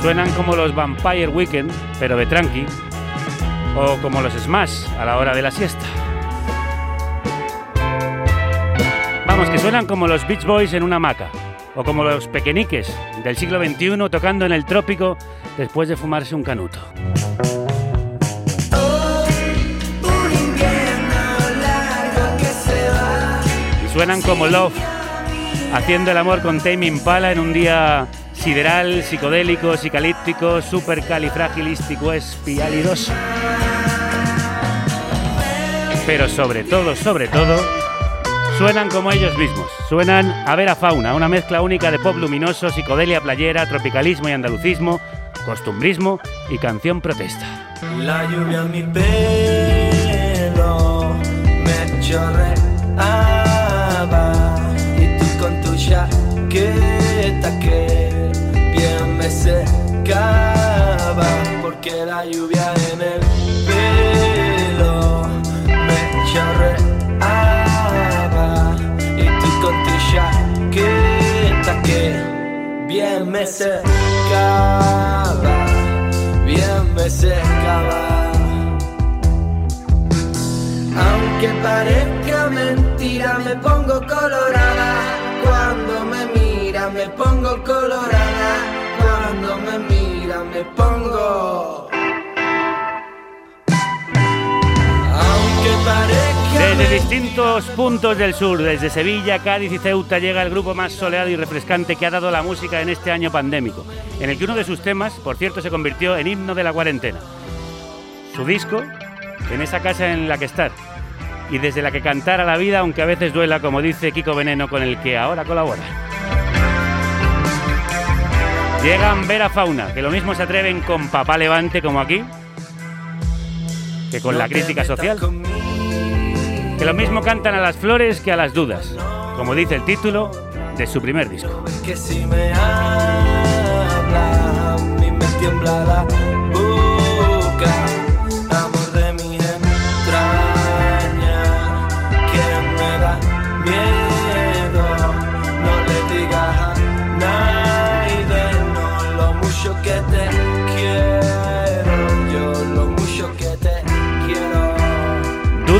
S2: Suenan como los Vampire Weekend, pero de tranqui. O como los Smash a la hora de la siesta. Vamos, que suenan como los Beach Boys en una hamaca. O como los pequeñiques del siglo XXI tocando en el trópico después de fumarse un canuto. Suenan como Love, haciendo el amor con Tame Impala en un día sideral, psicodélico, psicalíptico, supercalifragilístico, espialidoso. Pero sobre todo, sobre todo, suenan como ellos mismos. Suenan a Vera Fauna, una mezcla única de pop luminoso, psicodelia playera, tropicalismo y andalucismo, costumbrismo y canción protesta. La lluvia en mi pelo me chaqueta que bien me secaba porque la lluvia en el pelo me chorreaba y tú con tu chaqueta que bien me secaba, bien me secaba. Aunque parezca mentira, me pongo colorada mira me pongo colorada. Cuando me mira me pongo. Aunque parezca. Desde distintos puntos del sur, desde Sevilla, Cádiz y Ceuta, llega el grupo más soleado y refrescante que ha dado la música en este año pandémico, en el que uno de sus temas, por cierto, se convirtió en himno de la cuarentena. Su disco, en esa casa en la que está, y desde la que cantara la vida, aunque a veces duela, como dice Kiko Veneno, con el que ahora colabora. Llegan Vera Fauna, que lo mismo se atreven con Papá Levante como aquí, que con la crítica social. Que lo mismo cantan a las flores que a las dudas, como dice el título de su primer disco. Que si me habla, a mí me tiembla la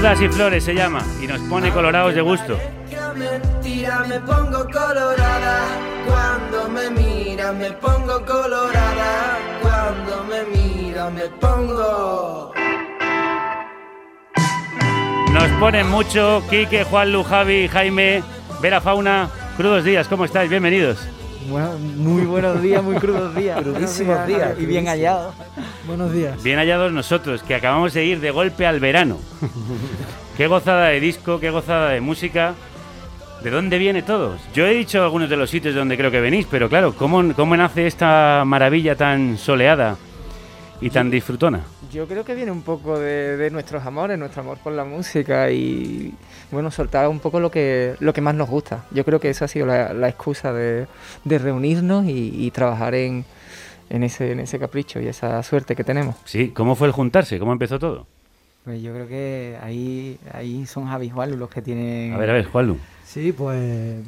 S2: Dudas y Flores se llama y nos pone colorados de gusto. me pongo colorada cuando me mira, me pongo colorada cuando me mira, me pongo. Nos ponen mucho Quique, Juanlu, Javi, Jaime, Vera Fauna. Crudos días, ¿cómo estáis? Bienvenidos.
S8: Muy buenos días, muy crudos días. [laughs]
S9: Crudísimos días.
S8: Y bien hallados.
S9: Buenos días.
S2: Bien hallados nosotros, que acabamos de ir de golpe al verano. [laughs] qué gozada de disco, qué gozada de música. ¿De dónde viene todo? Yo he dicho algunos de los sitios donde creo que venís, pero claro, ¿cómo, cómo nace esta maravilla tan soleada y tan disfrutona?
S8: Yo creo que viene un poco de, nuestros amores, nuestro amor por la música y, bueno, soltar un poco lo que, lo que más nos gusta. Yo creo que esa ha sido la, excusa de, reunirnos y trabajar en, en ese, en ese capricho y esa suerte que tenemos.
S2: Sí, ¿cómo fue el juntarse? ¿Cómo empezó todo?
S8: Pues yo creo que ahí, ahí son Javi y Juanlu los que tienen...
S2: A ver, a ver, Juanlu.
S9: Sí, pues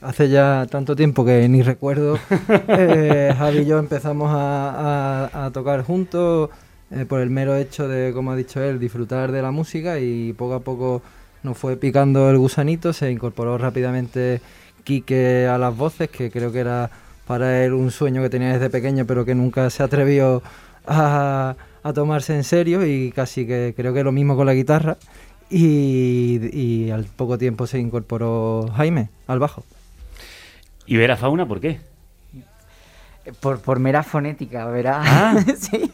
S9: hace ya tanto tiempo que ni recuerdo. [laughs] eh, Javi y yo empezamos a, a, tocar juntos eh, por el mero hecho de, como ha dicho él, disfrutar de la música y poco a poco nos fue picando el gusanito, se incorporó rápidamente Quique a las voces, que creo que era para él un sueño que tenía desde pequeño, pero que nunca se atrevió a, tomarse en serio y casi que creo que lo mismo con la guitarra. Y, al poco tiempo se incorporó Jaime al bajo.
S2: ¿Y Vera Fauna por qué?
S8: Por, por mera fonética, verá.
S2: Ah, [laughs] sí.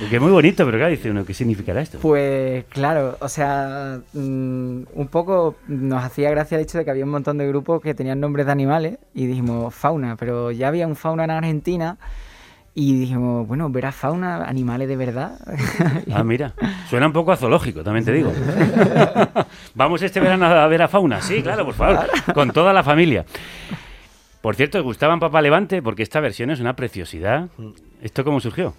S2: Porque es muy bonito, pero claro, dice uno, ¿qué significará esto?
S8: Pues claro, o sea, mm, un poco nos hacía gracia el hecho de que había un montón de grupos que tenían nombres de animales y dijimos fauna, pero ya había un fauna en Argentina Y dijimos, bueno, ver a fauna, animales de verdad. [laughs]
S2: ah, mira, suena un poco a zoológico, también te digo. [laughs] ¿Vamos este verano a ver a fauna? Sí, claro, por favor, con toda la familia. Por cierto, ¿gustaban Papá Levante? Porque esta versión es una preciosidad. ¿Esto cómo surgió?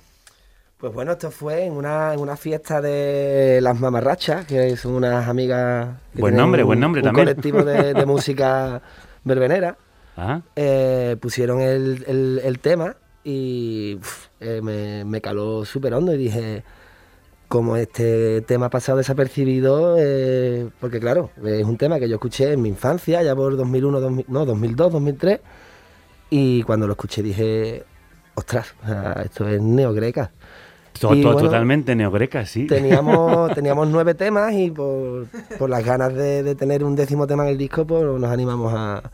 S10: Pues bueno, esto fue en una, en una fiesta de las mamarrachas, que son unas amigas...
S2: buen nombre, buen nombre también.
S10: Un colectivo de, [laughs] música verbenera. Ah. Eh, pusieron el, el tema y eh, me, caló súper hondo y dije, como este tema ha pasado desapercibido, eh, porque claro, es un tema que yo escuché en mi infancia, ya por 2001, no, 2002, 2003, y cuando lo escuché dije, ostras, esto es neogreca.
S2: totalmente neogreca, sí.
S10: Teníamos, [laughs] teníamos nueve temas y por, por las ganas de, de, tener un décimo tema en el disco, pues nos animamos a,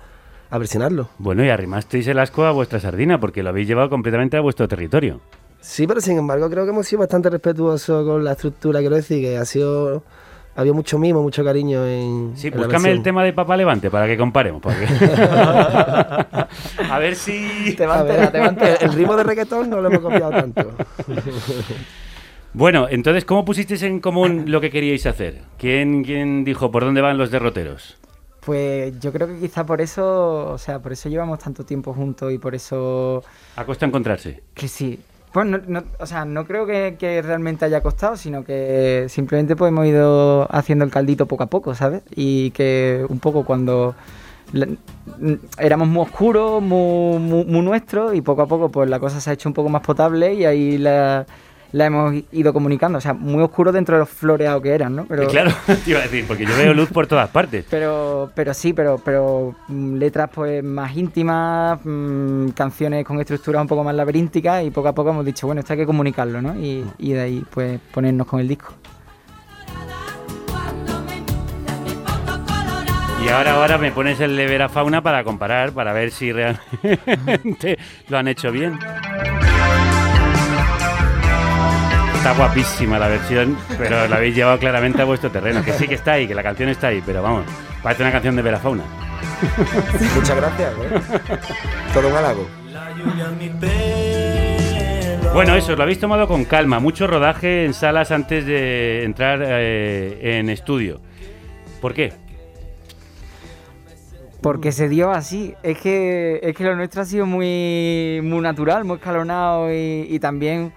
S10: a versionarlo.
S2: Bueno, y arrimasteis el asco a vuestra sardina porque lo habéis llevado completamente a vuestro territorio.
S10: Sí, pero sin embargo creo que hemos sido bastante respetuosos con la estructura, quiero decir que ha sido... Había mucho mimo, mucho cariño en.
S2: Sí, búscame el tema de Papá Levante para que comparemos. [laughs] a ver si.
S10: Te te El ritmo de reggaetón no lo hemos copiado tanto.
S2: Bueno, entonces, ¿cómo pusisteis en común lo que queríais hacer? ¿Quién, quién dijo por dónde van los derroteros?
S8: Pues yo creo que quizá por eso, o sea, por eso llevamos tanto tiempo juntos y por eso...
S2: ¿Ha costado encontrarse?
S8: Que sí. Pues no, o sea, no creo que, realmente haya costado, sino que simplemente pues hemos ido haciendo el caldito poco a poco, ¿sabes? Y que un poco cuando éramos muy oscuros, muy, muy, muy nuestros y poco a poco pues la cosa se ha hecho un poco más potable y ahí la la hemos ido comunicando. O sea, muy oscuro dentro de los floreados que eran, ¿no?
S2: Pero, claro, [laughs] te iba a decir, porque yo veo luz por todas partes.
S8: Pero, pero sí, pero, pero mm, letras pues más íntimas, mm, canciones con estructuras un poco más laberínticas y poco a poco hemos dicho, bueno, esto hay que comunicarlo, ¿no? Y, y de ahí pues ponernos con el disco.
S2: Y ahora, ahora me pones el de Vera Fauna para comparar, para ver si realmente [laughs] lo han hecho bien. Está guapísima la versión, pero la habéis llevado claramente a vuestro terreno. Que sí que está ahí, que la canción está ahí, pero vamos, parece una canción de Verafauna.
S10: Muchas gracias, ¿eh? Todo un halago.
S2: Bueno, eso, lo habéis tomado con calma. Mucho rodaje en salas antes de entrar eh, en estudio. ¿Por qué?
S8: Porque se dio así. Es que, es que lo nuestro ha sido muy, muy natural, muy escalonado y, y también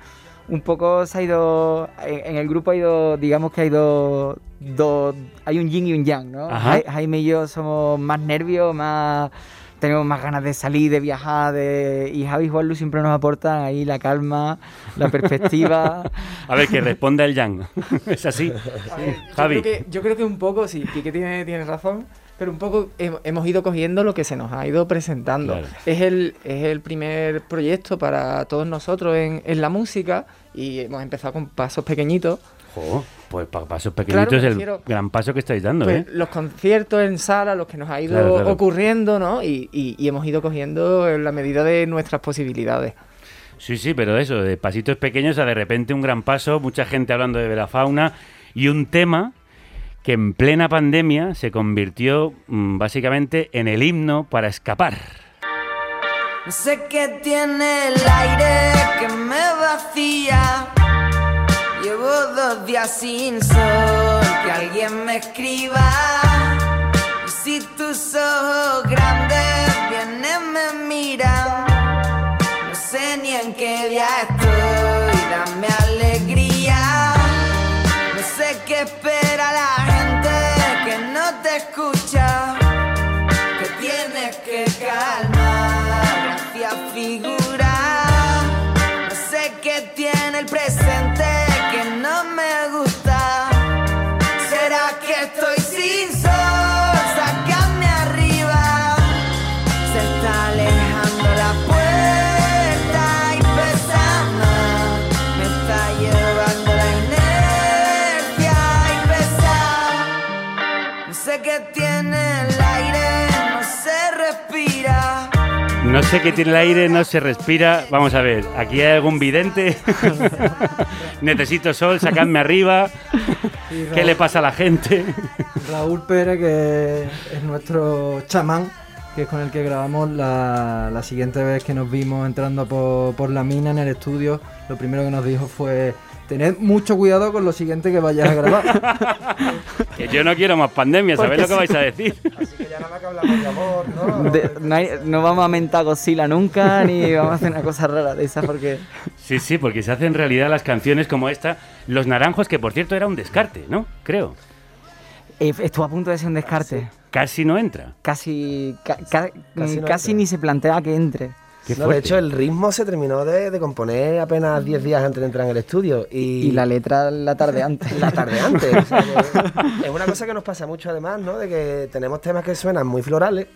S8: un poco se ha ido, en, el grupo ha ido, digamos que ha ido dos, hay un yin y un yang, ¿no? Jaime y yo somos más nervios, más tenemos más ganas de salir, de viajar, de... y Javi y Juanlu siempre nos aportan ahí la calma, la perspectiva. [laughs]
S2: A ver, que responda el yang. [laughs] ¿Es así? Javi.
S8: Yo creo, que, yo creo que un poco, sí, que tiene, tiene razón pero un poco hemos ido cogiendo lo que se nos ha ido presentando. Es, el, es el primer proyecto para todos nosotros en, en la música y hemos empezado con pasos pequeñitos.
S2: pues pasos pequeñitos es el gran paso que estáis dando. Pues,
S8: ¿eh? Los conciertos en sala, los que nos ha ido ocurriendo, ¿no? Y, y, hemos ido cogiendo en la medida de nuestras posibilidades.
S2: Sí, sí, pero eso, de pasitos pequeños a de repente un gran paso, mucha gente hablando de la fauna y un tema que en plena pandemia se convirtió mm, básicamente en el himno para escapar.
S11: No sé qué tiene el aire que me vacía. Llevo dos días sin sol, que alguien me escriba. Y si tus ojos grandes vienen, me miran. No sé ni en qué día No sé qué tiene el aire, no se respira.
S2: Vamos a ver, ¿aquí hay algún vidente? [laughs] Necesito sol, sacadme arriba. ¿Qué le pasa a la gente?
S9: Raúl Pérez, que es nuestro chamán, que es con el que grabamos la, la siguiente vez que nos vimos entrando por, por la mina en el estudio. Lo primero que nos dijo fue tened mucho cuidado con lo siguiente que vayas a grabar. [laughs]
S2: que yo no quiero más pandemia, ¿sabéis lo que vais a decir?
S10: Así que ya nada más que hablamos [laughs] de amor, ¿no?
S8: no, vamos a mentar Godzilla nunca, [laughs] ni vamos a hacer una cosa rara de esa porque...
S2: Sí, sí, porque se hacen realidad las canciones como esta. Los Naranjos, que por cierto era un descarte, ¿no? Creo.
S8: Eh, estuvo a punto de ser un descarte.
S2: Casi no entra.
S8: Casi, casi, ni se plantea que entre.
S10: De hecho, el ritmo se terminó de, componer apenas 10 días antes de entrar en el estudio. Y,
S8: la letra la tarde antes.
S10: La tarde antes. [laughs] es una cosa que nos pasa mucho además, ¿no? De que tenemos temas que suenan muy florales,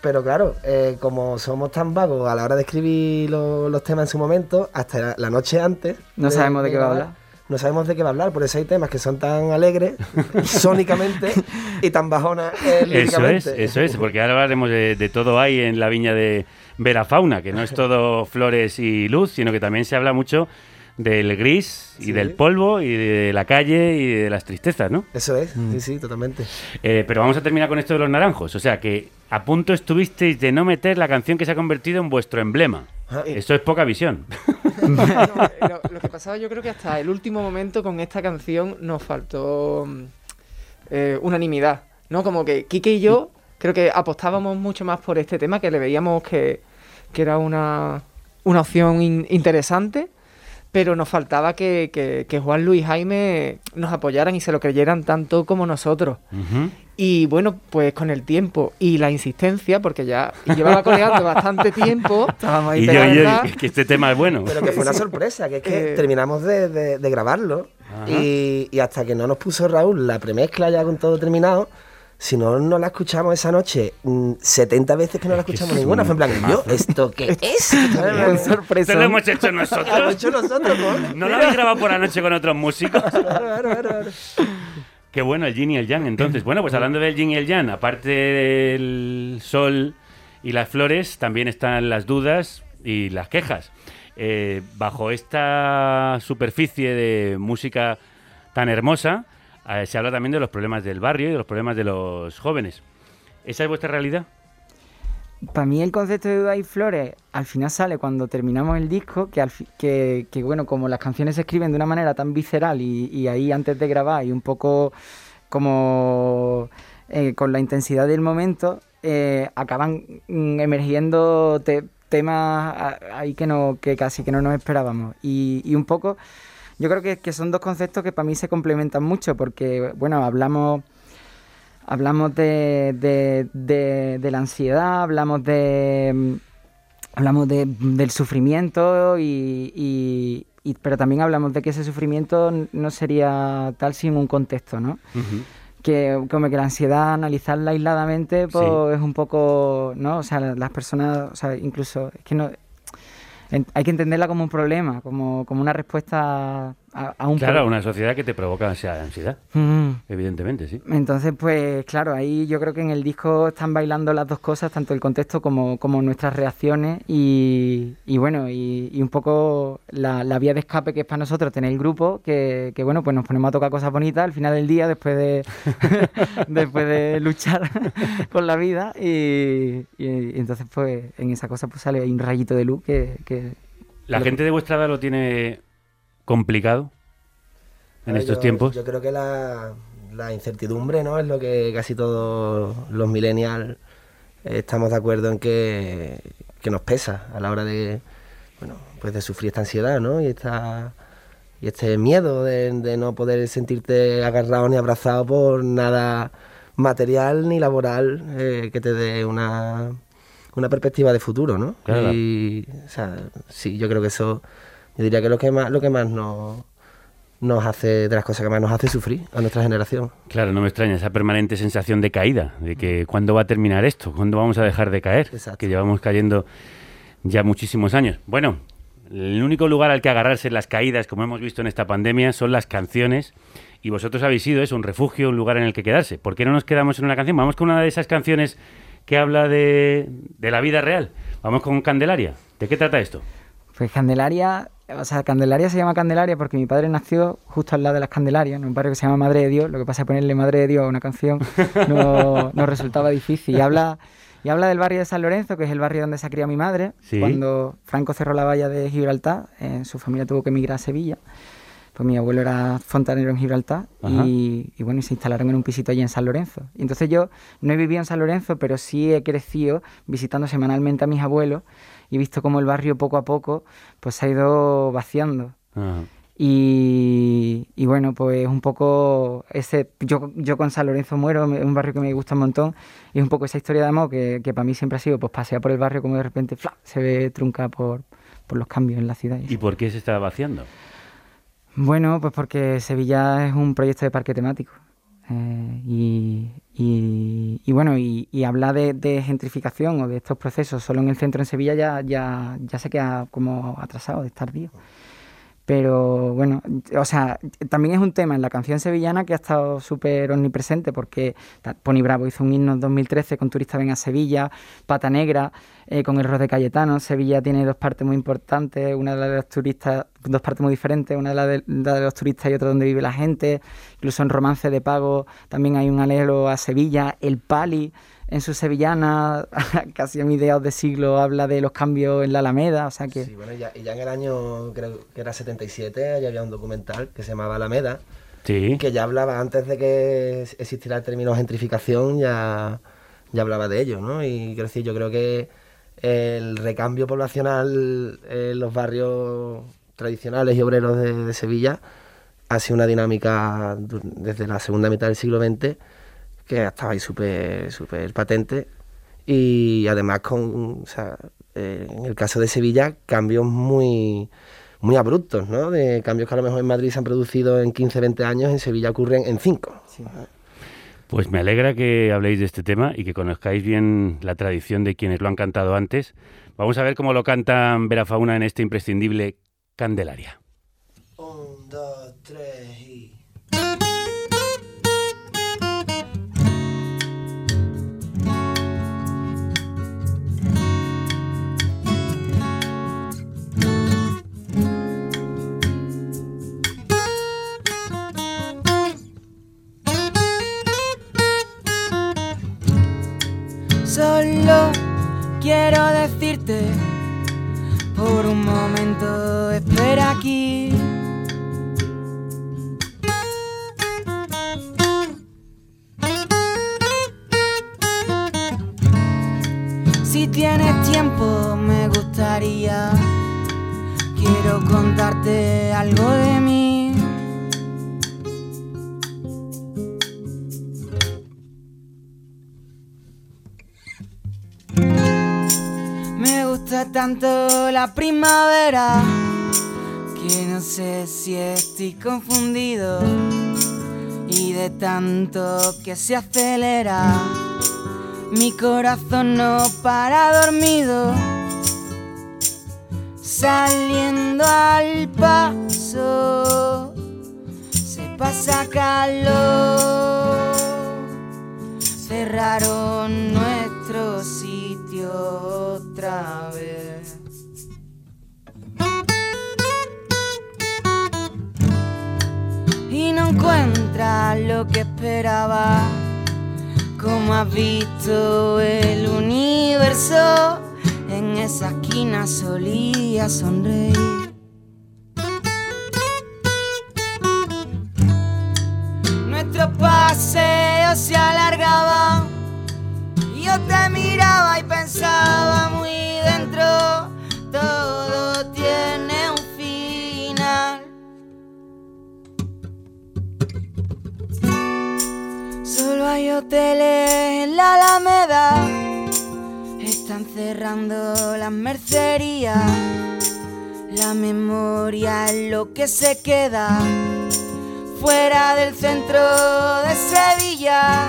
S10: pero claro, eh, como somos tan vagos a la hora de escribir los temas en su momento, hasta la, noche antes...
S8: No sabemos de qué va a hablar
S10: no sabemos de qué va a hablar, por eso hay temas que son tan alegres [laughs] sónicamente y tan bajonas eh,
S2: Eso es, eso es, porque ahora hablaremos de, todo hay en la viña de Verafauna, que no es todo flores y luz, sino que también se habla mucho del gris y del polvo y de la calle y de las tristezas, ¿no?
S10: Eso es, mm. sí, sí, totalmente.
S2: Eh, pero vamos a terminar con esto de los naranjos, o sea que a punto estuvisteis de no meter la canción que se ha convertido en vuestro emblema. Ah, Esto es poca visión. [laughs] [laughs]
S8: lo, que pasaba yo creo que hasta el último momento con esta canción nos faltó mm, eh, unanimidad, ¿no? Como que Kike y yo creo que apostábamos mucho más por este tema, que le veíamos que, era una, una opción interesante pero nos faltaba que, Juan Luis Jaime nos apoyaran y se lo creyeran tanto como nosotros. Y bueno, pues con el tiempo y la insistencia, porque ya llevaba coreando bastante tiempo. [laughs]
S2: y yo, que este tema es bueno.
S10: Pero que fue una sorpresa, que es que [laughs] eh, terminamos de, grabarlo y, y, hasta que no nos puso Raúl la premezcla ya con todo terminado, si no, no la escuchamos esa noche 70 mm, veces que no la escuchamos ninguna. Fue en plan, ¿yo? ¿Esto qué [laughs] es?
S2: Es sorpresa. lo hemos hecho nosotros.
S10: Lo hecho nosotros, ¿no?
S2: ¿No lo habéis grabado por la noche con otros músicos? [laughs] Qué bueno el yin y el yang, entonces. Bueno, pues hablando del yin y el yang, aparte del sol y las flores, también están las dudas y las quejas. Eh, bajo esta superficie de música tan hermosa, eh, se habla también de los problemas del barrio y de los problemas de los jóvenes. ¿Esa es vuestra realidad?
S8: Para mí el concepto de Duda y Flores al final sale cuando terminamos el disco, que, que, bueno, como las canciones se escriben de una manera tan visceral y, ahí antes de grabar y un poco como eh, con la intensidad del momento, eh, acaban mm, emergiendo temas ahí que, no, que casi que no nos esperábamos. Y, y un poco yo creo que, son dos conceptos que para mí se complementan mucho porque, bueno, hablamos hablamos de, de, la ansiedad, hablamos de hablamos del sufrimiento y, pero también hablamos de que ese sufrimiento no sería tal sin un contexto, ¿no? Que como que la ansiedad analizarla aisladamente pues es un poco, ¿no? O sea, las personas, o sea, incluso es que no hay que entenderla como un problema, como, como una respuesta a, un
S2: Claro, una sociedad que te provoca ansiedad, mm. evidentemente, sí.
S8: Entonces, pues claro, ahí yo creo que en el disco están bailando las dos cosas, tanto el contexto como, como nuestras reacciones y, y bueno, y, un poco la, la, vía de escape que es para nosotros tener el grupo, que, que, bueno, pues nos ponemos a tocar cosas bonitas al final del día, después de, [laughs] después de luchar [laughs] con la vida y, y, entonces pues en esa cosa pues sale un rayito de luz que... que
S2: la gente de vuestra edad lo tiene complicado en estos tiempos?
S10: Yo creo que la, incertidumbre no es lo que casi todos los millennials estamos de acuerdo en que, nos pesa a la hora de bueno pues de sufrir esta ansiedad ¿no? y esta y este miedo de, no poder sentirte agarrado ni abrazado por nada material ni laboral eh, que te dé una, una perspectiva de futuro, ¿no? Y, o sea, sí, yo creo que eso yo diría que lo que más, lo que más nos, nos hace, de las cosas que más nos hace sufrir a nuestra generación.
S2: Claro, no me extraña esa permanente sensación de caída, de que cuándo va a terminar esto, cuándo vamos a dejar de caer, que llevamos cayendo ya muchísimos años. Bueno, el único lugar al que agarrarse las caídas, como hemos visto en esta pandemia, son las canciones. Y vosotros habéis sido eso, un refugio, un lugar en el que quedarse. ¿Por qué no nos quedamos en una canción? Vamos con una de esas canciones que habla de, de la vida real. Vamos con Candelaria. ¿De qué trata esto?
S8: Pues Candelaria o sea, Candelaria se llama Candelaria porque mi padre nació justo al lado de las Candelarias, en un barrio que se llama Madre de Dios. Lo que pasa es ponerle Madre de Dios a una canción no, [laughs] no resultaba difícil. Y habla, Y habla del barrio de San Lorenzo, que es el barrio donde se ha criado mi madre. Cuando Franco cerró la valla de Gibraltar, eh, su familia tuvo que emigrar a Sevilla. Pues mi abuelo era fontanero en Gibraltar y, bueno, y se instalaron en un pisito allí en San Lorenzo. Y entonces yo no he vivido en San Lorenzo, pero sí he crecido visitando semanalmente a mis abuelos y he visto cómo el barrio poco a poco pues se ha ido vaciando. Y, bueno, pues un poco ese. Yo, yo con San Lorenzo muero, es un barrio que me gusta un montón. Y es un poco esa historia de amor que, para mí siempre ha sido pues pasear por el barrio como de repente se ve trunca por, los cambios en la ciudad.
S2: ¿Y, por qué se está vaciando?
S8: Bueno, pues porque Sevilla es un proyecto de parque temático. Eh, y, y, bueno, y, y hablar de, gentrificación o de estos procesos solo en el centro en Sevilla ya, ya, ya se queda como atrasado, de estar. Pero bueno, o sea, también es un tema en la canción sevillana que ha estado súper omnipresente porque Pony Bravo hizo un himno en 2013 con Turista Ven a Sevilla, Pata Negra, eh, con el Ros de Cayetano. Sevilla tiene dos partes muy importantes, una de las de los turistas, dos partes muy diferentes, una de las de, de, los turistas y otra donde vive la gente. Incluso en Romance de Pago también hay un alelo a Sevilla, El Pali en su sevillana, [laughs] casi a mediados de siglo, habla de los cambios en la Alameda, o sea que...
S10: Sí, bueno, ya, y ya en el año, creo que era 77, ya había un documental que se llamaba Alameda, sí. que ya hablaba, antes de que existiera el término gentrificación, ya, ya hablaba de ello, ¿no? Y quiero decir, yo creo que el recambio poblacional en los barrios tradicionales y obreros de, de Sevilla ha sido una dinámica desde la segunda mitad del siglo XX que estaba ahí súper super patente. Y además con, o sea, eh, en el caso de Sevilla, cambios muy, muy abruptos, ¿no? De cambios que a lo mejor en Madrid se han producido en 15, 20 años, en Sevilla ocurren en 5.
S2: Pues me alegra que habléis de este tema y que conozcáis bien la tradición de quienes lo han cantado antes. Vamos a ver cómo lo cantan Vera Fauna en este imprescindible Candelaria. Un, dos, tres y...
S11: primavera que no sé si estoy confundido y de tanto que se acelera mi corazón no para dormido saliendo al paso se pasa calor cerraron nuestro sitio otra vez. Y no encuentra lo que esperaba, como has visto el universo, en esa esquina solía sonreír. Nuestro paseo se alargaba y yo te miraba y pensaba muy hay hoteles en la Alameda, están cerrando las mercerías. La memoria es lo que se queda fuera del centro de Sevilla,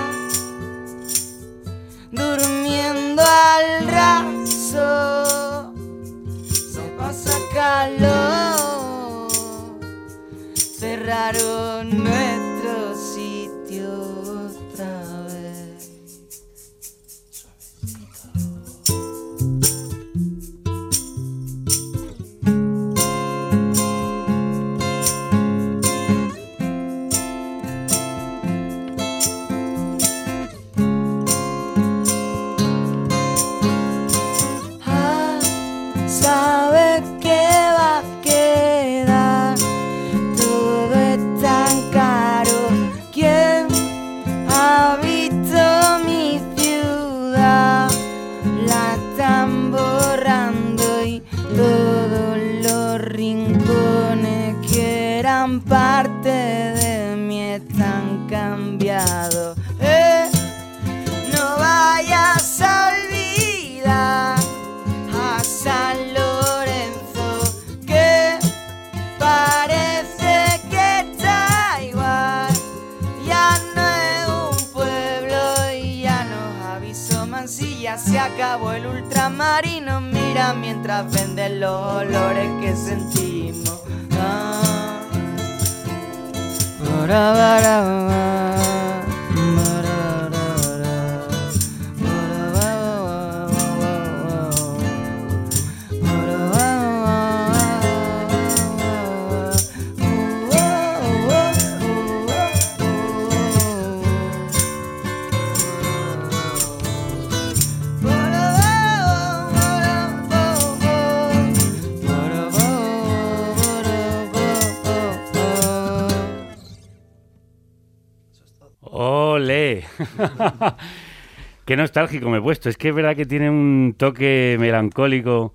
S2: Qué nostálgico me he puesto. Es que es verdad que tiene un toque melancólico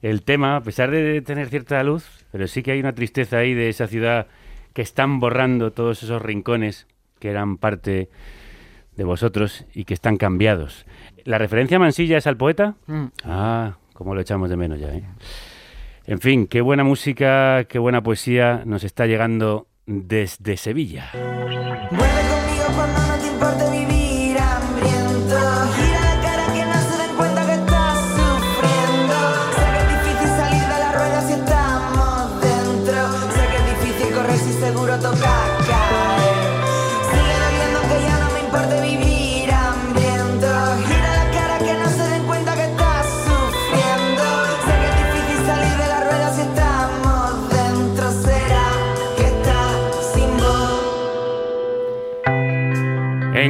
S2: el tema, a pesar de tener cierta luz, pero sí que hay una tristeza ahí de esa ciudad que están borrando todos esos rincones que eran parte de vosotros y que están cambiados. ¿La referencia Mansilla es al poeta? Mm. Ah, como lo echamos de menos ya. ¿eh? En fin, qué buena música, qué buena poesía nos está llegando desde Sevilla.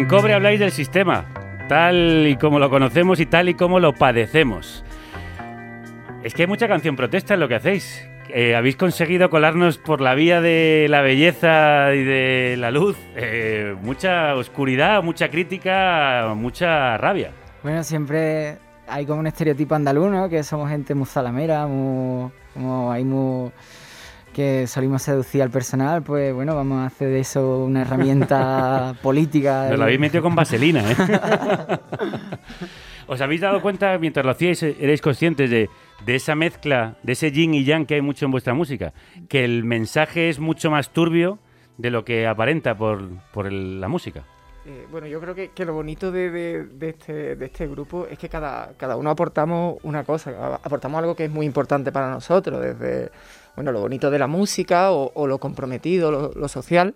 S2: En Cobre habláis del sistema, tal y como lo conocemos y tal y como lo padecemos. Es que hay mucha canción protesta en lo que hacéis. Eh, habéis conseguido colarnos por la vía de la belleza y de la luz. Eh, mucha oscuridad, mucha crítica, mucha rabia.
S8: Bueno, siempre hay como un estereotipo andaluz, ¿no? Que somos gente muy salamera, muy, como hay muy que solimos seducir al personal, pues bueno, vamos a hacer de eso una herramienta [laughs] política.
S2: Nos lo habéis metido con vaselina, ¿eh? [laughs] ¿Os habéis dado cuenta, mientras lo hacíais, erais conscientes de, esa mezcla, de ese yin y yang que hay mucho en vuestra música? Que el mensaje es mucho más turbio de lo que aparenta por, la música.
S8: Eh, bueno, yo creo que, lo bonito de, este, de, este, grupo es que cada, cada uno aportamos una cosa, aportamos algo que es muy importante para nosotros, desde bueno, lo bonito de la música o, lo comprometido, lo, social.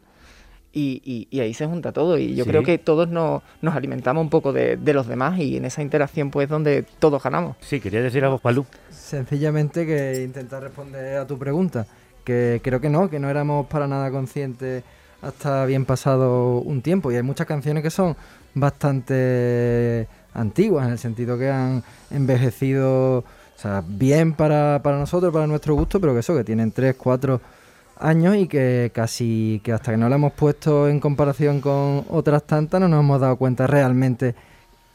S8: Y, ahí se junta todo. Y yo creo que todos nos, alimentamos un poco de, los demás y en esa interacción pues donde todos ganamos.
S2: Sí, quería decir algo, Palú.
S9: Sencillamente que intentar responder a tu pregunta, que creo que no, que no éramos para nada conscientes hasta bien pasado un tiempo. Y hay muchas canciones que son bastante antiguas, en el sentido que han envejecido o sea, bien para, para nosotros, para nuestro gusto, pero que eso, que tienen 3, 4 años y que casi que hasta que no la hemos puesto en comparación con otras tantas no nos hemos dado cuenta realmente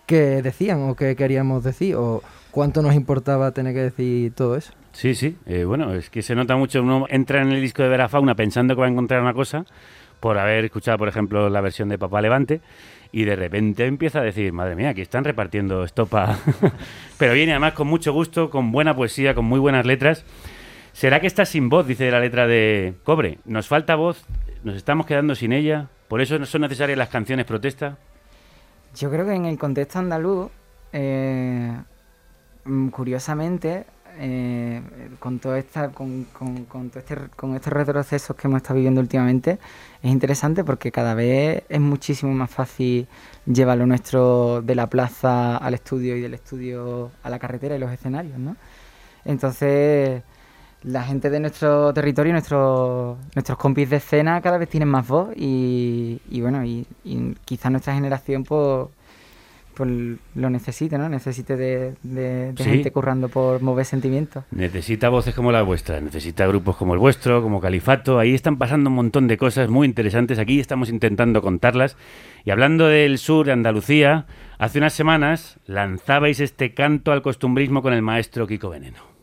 S9: qué decían o qué queríamos decir o cuánto nos importaba tener que decir todo eso.
S2: Sí, sí, eh, bueno, es que se nota mucho, uno entra en el disco de Vera Fauna pensando que va a encontrar una cosa por haber escuchado, por ejemplo, la versión de Papá Levante y de repente empieza a decir, madre mía, aquí están repartiendo estopa. [laughs] Pero viene además con mucho gusto, con buena poesía, con muy buenas letras. ¿Será que está sin voz? Dice la letra de Cobre. Nos falta voz, nos estamos quedando sin ella, por eso son necesarias las canciones protesta.
S8: Yo creo que en el contexto andaluz, eh, mm, curiosamente, eh, con todo esta, con, con, con, todo este, con estos retrocesos que hemos estado viviendo últimamente, es interesante porque cada vez es muchísimo más fácil llevarlo nuestro de la plaza al estudio y del estudio a la carretera y los escenarios, ¿no? Entonces, la gente de nuestro territorio, nuestros nuestros compis de escena cada vez tienen más voz y, bueno, y, y quizás nuestra generación pues pues lo necesite, ¿no? Necesite de, gente currando por mover sentimientos.
S2: Necesita voces como la vuestra, necesita grupos como el vuestro, como Califato. Ahí están pasando un montón de cosas muy interesantes. Aquí estamos intentando contarlas. Y hablando del sur de Andalucía, hace unas semanas lanzabais este canto al costumbrismo con el maestro Kiko Veneno.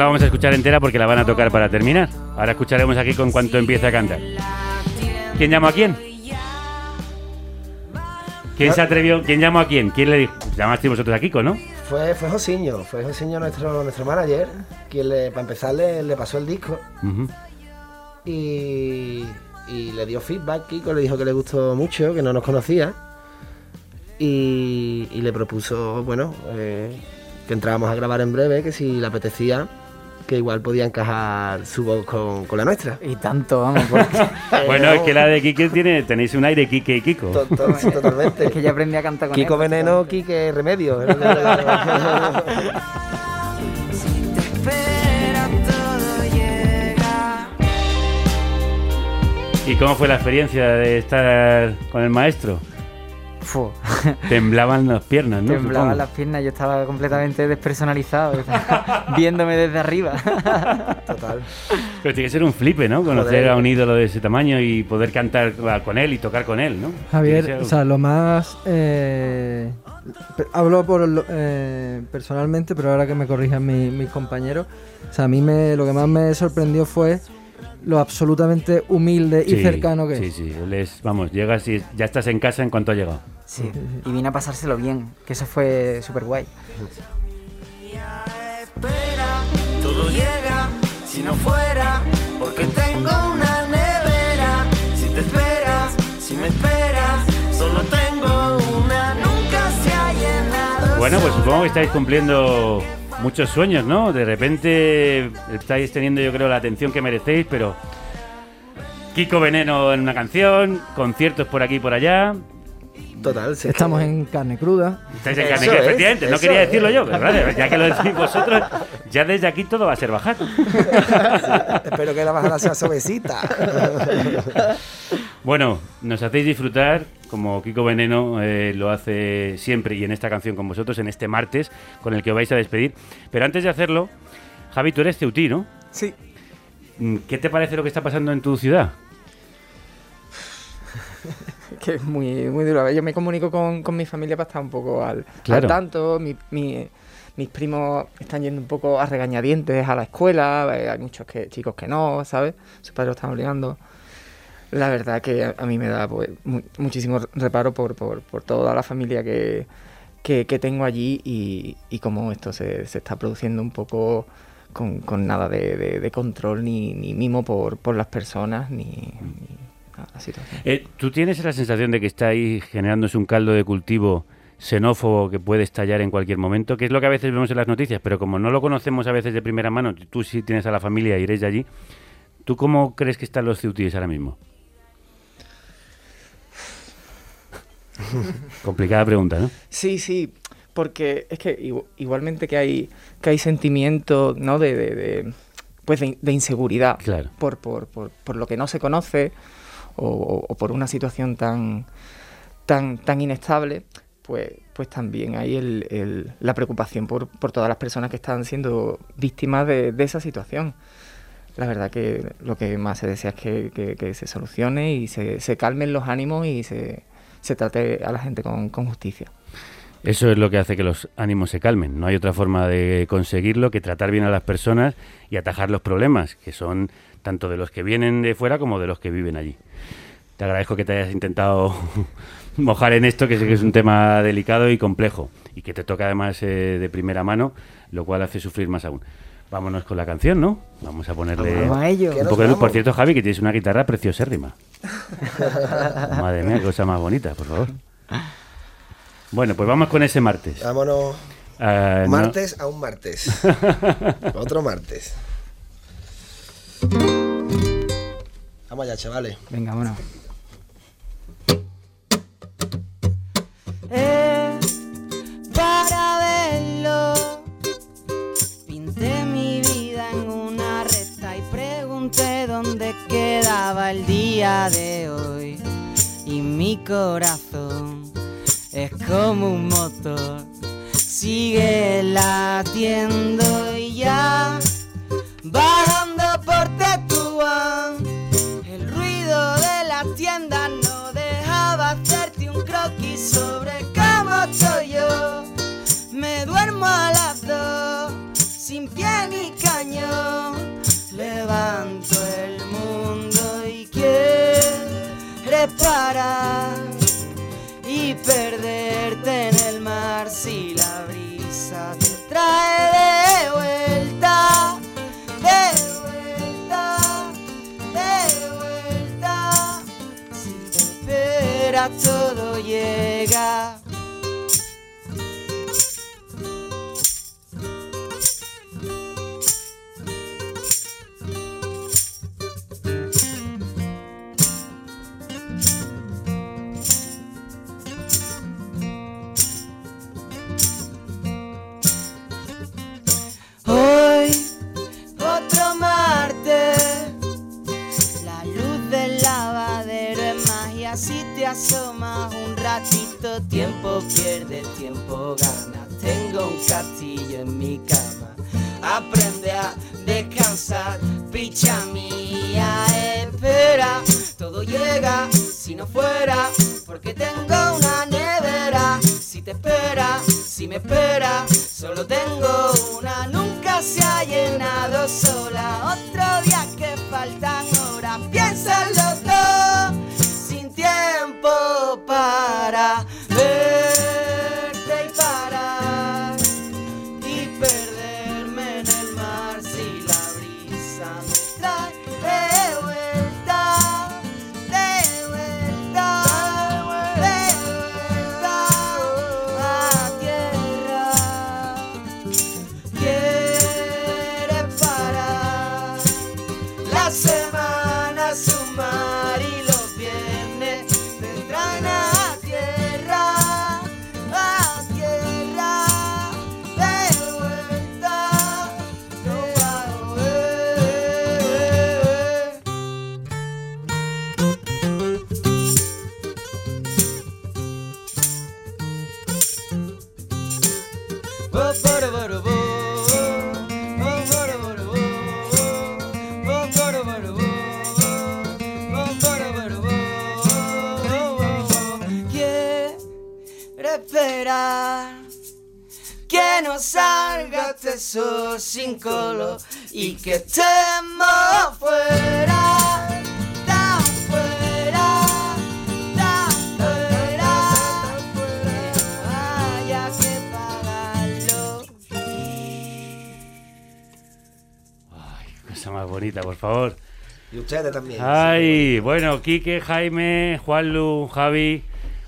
S2: La vamos a escuchar entera porque la van a tocar para terminar. Ahora escucharemos aquí con cuanto empieza a cantar. ¿Quién llama a quién? ¿Quién se atrevió? ¿Quién llamó a quién? ¿Quién le dijo? Llamasteis vosotros a Kiko, ¿no?
S10: Fue, fue Josiño, fue Josiño nuestro, nuestro manager, quien le, para empezar le, pasó el disco. y, le dio feedback, Kiko le dijo que le gustó mucho, que no nos conocía. Y, le propuso, bueno, eh, que entrábamos a grabar en breve, que si le apetecía, que igual podía encajar su voz con, la nuestra.
S12: Y tanto, vamos. [laughs]
S2: bueno, es que la de Kike tiene, tenéis un aire Kike y Kiko. [laughs]
S10: Totalmente.
S12: es que ya aprendí a cantar con
S10: Kiko Veneno, Kike Remedio. [laughs]
S2: ¿Y cómo fue la experiencia de estar con el maestro? [laughs] Temblaban las piernas, ¿no?
S12: Temblaban las piernas, yo estaba completamente despersonalizado, [laughs] viéndome desde arriba. [laughs]
S2: Total. Pero tiene que ser un flipe, ¿no? Conocer a un ídolo de ese tamaño y poder cantar con él y tocar con él, ¿no?
S9: Javier, o sea, lo más... Eh, hablo por eh, personalmente, pero ahora que me corrijan mis compañeros, o sea, a mí me, lo que más me sorprendió fue lo absolutamente humilde y cercano que
S2: es. Sí, sí, él es, vamos, llegas y ya estás en casa en cuanto ha llegado.
S12: Sí, y vine a pasárselo bien, que eso fue súper guay. Todo llega si no fuera, porque tengo una nevera. Si te esperas, si me esperas, solo tengo
S2: una, nunca se ha llenado. Bueno, pues supongo que estáis cumpliendo muchos sueños, ¿no? De repente estáis teniendo, yo creo, la atención que merecéis, pero Kiko Veneno en una canción, conciertos por aquí y por allá.
S10: Total,
S9: sí. Estamos en carne cruda.
S2: Estáis en carne cruda, efectivamente. No quería decirlo yo, pero ya que lo decís vosotros, ya desde aquí todo va a ser bajar. [laughs]
S10: espero que la bajada sea suavecita. [laughs]
S2: bueno, nos hacéis disfrutar, como Kiko Veneno eh, lo hace siempre y en esta canción con vosotros, en este martes, con el que os vais a despedir. Pero antes de hacerlo, Javi, tú eres ceutí, ¿no?
S12: Sí.
S2: Mm, ¿Qué te parece lo que está pasando en tu ciudad?
S12: Que es muy, muy duro. Yo me comunico con, mi familia para estar un poco al, tanto. mis primos están yendo un poco a regañadientes a la escuela. Eh, hay muchos que, chicos que no, ¿sabes? Sus padres lo están obligando. La verdad que a, mí me da pues, muchísimo reparo por, por, por, toda la familia que, que, tengo allí y, y cómo esto se, se, está produciendo un poco con, con nada de, de, control ni, ni mimo por, por las personas ni
S2: eh, ¿Tú tienes la sensación de que está ahí generándose un caldo de cultivo xenófobo que puede estallar en cualquier momento? Que es lo que a veces vemos en las noticias, pero como no lo conocemos a veces de primera mano, tú sí tienes a la familia y eres de allí, ¿tú cómo crees que están los ceutíes ahora mismo? [laughs] Complicada pregunta, ¿no?
S12: Sí, sí, porque es que igualmente que hay que hay sentimiento, ¿no? De, de, pues de, inseguridad por, por, por, por, lo que no se conoce, o, por una situación tan, tan, tan inestable, pues, pues también hay el, la preocupación por, por, todas las personas que están siendo víctimas de, esa situación. La verdad que lo que más se desea es que, se solucione y se, se, calmen los ánimos y se, se trate a la gente con, con justicia.
S2: Eso es lo que hace que los ánimos se calmen. No hay otra forma de conseguirlo que tratar bien a las personas y atajar los problemas, que son tanto de los que vienen de fuera como de los que viven allí. Te agradezco que te hayas intentado [laughs] mojar en esto, que sé que es un tema delicado y complejo, y que te toca además eh, de primera mano, lo cual hace sufrir más aún. Vámonos con la canción, ¿no? Vamos a ponerle un poco de luz. Por cierto, Javi, que tienes una guitarra preciosérrima. [laughs] Madre mía, cosa más bonita, por favor. Bueno, pues vamos con ese martes.
S10: Vámonos. Ah, martes a un martes. [laughs] Otro martes. Vamos allá, chavales.
S12: Venga, bueno.
S11: Eh, para verlo, pinté mi vida en una recta y pregunté dónde quedaba el día de hoy. Y mi corazón es como un motor, sigue latiendo y ya bajando por Tetuán. Sobre como soy yo. Me duermo a las dos, sin pie ni cañón. Levanto el mundo y quieres parar y perderte en el mar si la brisa te trae de vuelta. Todo llega. Un ratito, tiempo pierde, tiempo gana. Tengo un castillo en mi cama. Aprende a descansar, picha mía, espera. Todo llega si no fuera, porque tengo una nevera. Si te espera, si me espera, solo tengo una, nunca se ha llenado sola. Otro día que faltan horas, piénsalo para sin color y que estemos fuera. Tan fuera, tan fuera, haya que pagarlo.
S2: Ay, cosa más bonita, por favor.
S10: Y ustedes también.
S2: Ay, bueno, Quique, Jaime, Juanlu, Javi.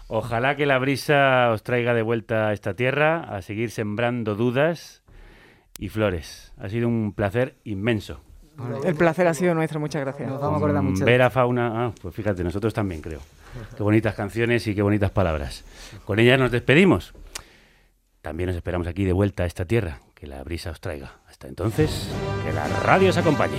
S2: Ojalá que la brisa os traiga de vuelta a esta tierra, a seguir sembrando dudas y flores. Ha sido un placer inmenso.
S8: El placer ha sido nuestro, muchas gracias.
S9: Nos vamos a acordar mucho.
S2: Ver a fauna, ah, pues fíjate, nosotros también creo. Qué bonitas canciones y qué bonitas palabras. Con ellas nos despedimos. También nos esperamos aquí de vuelta a esta tierra. Que la brisa os traiga. Hasta entonces, que la radio os acompañe.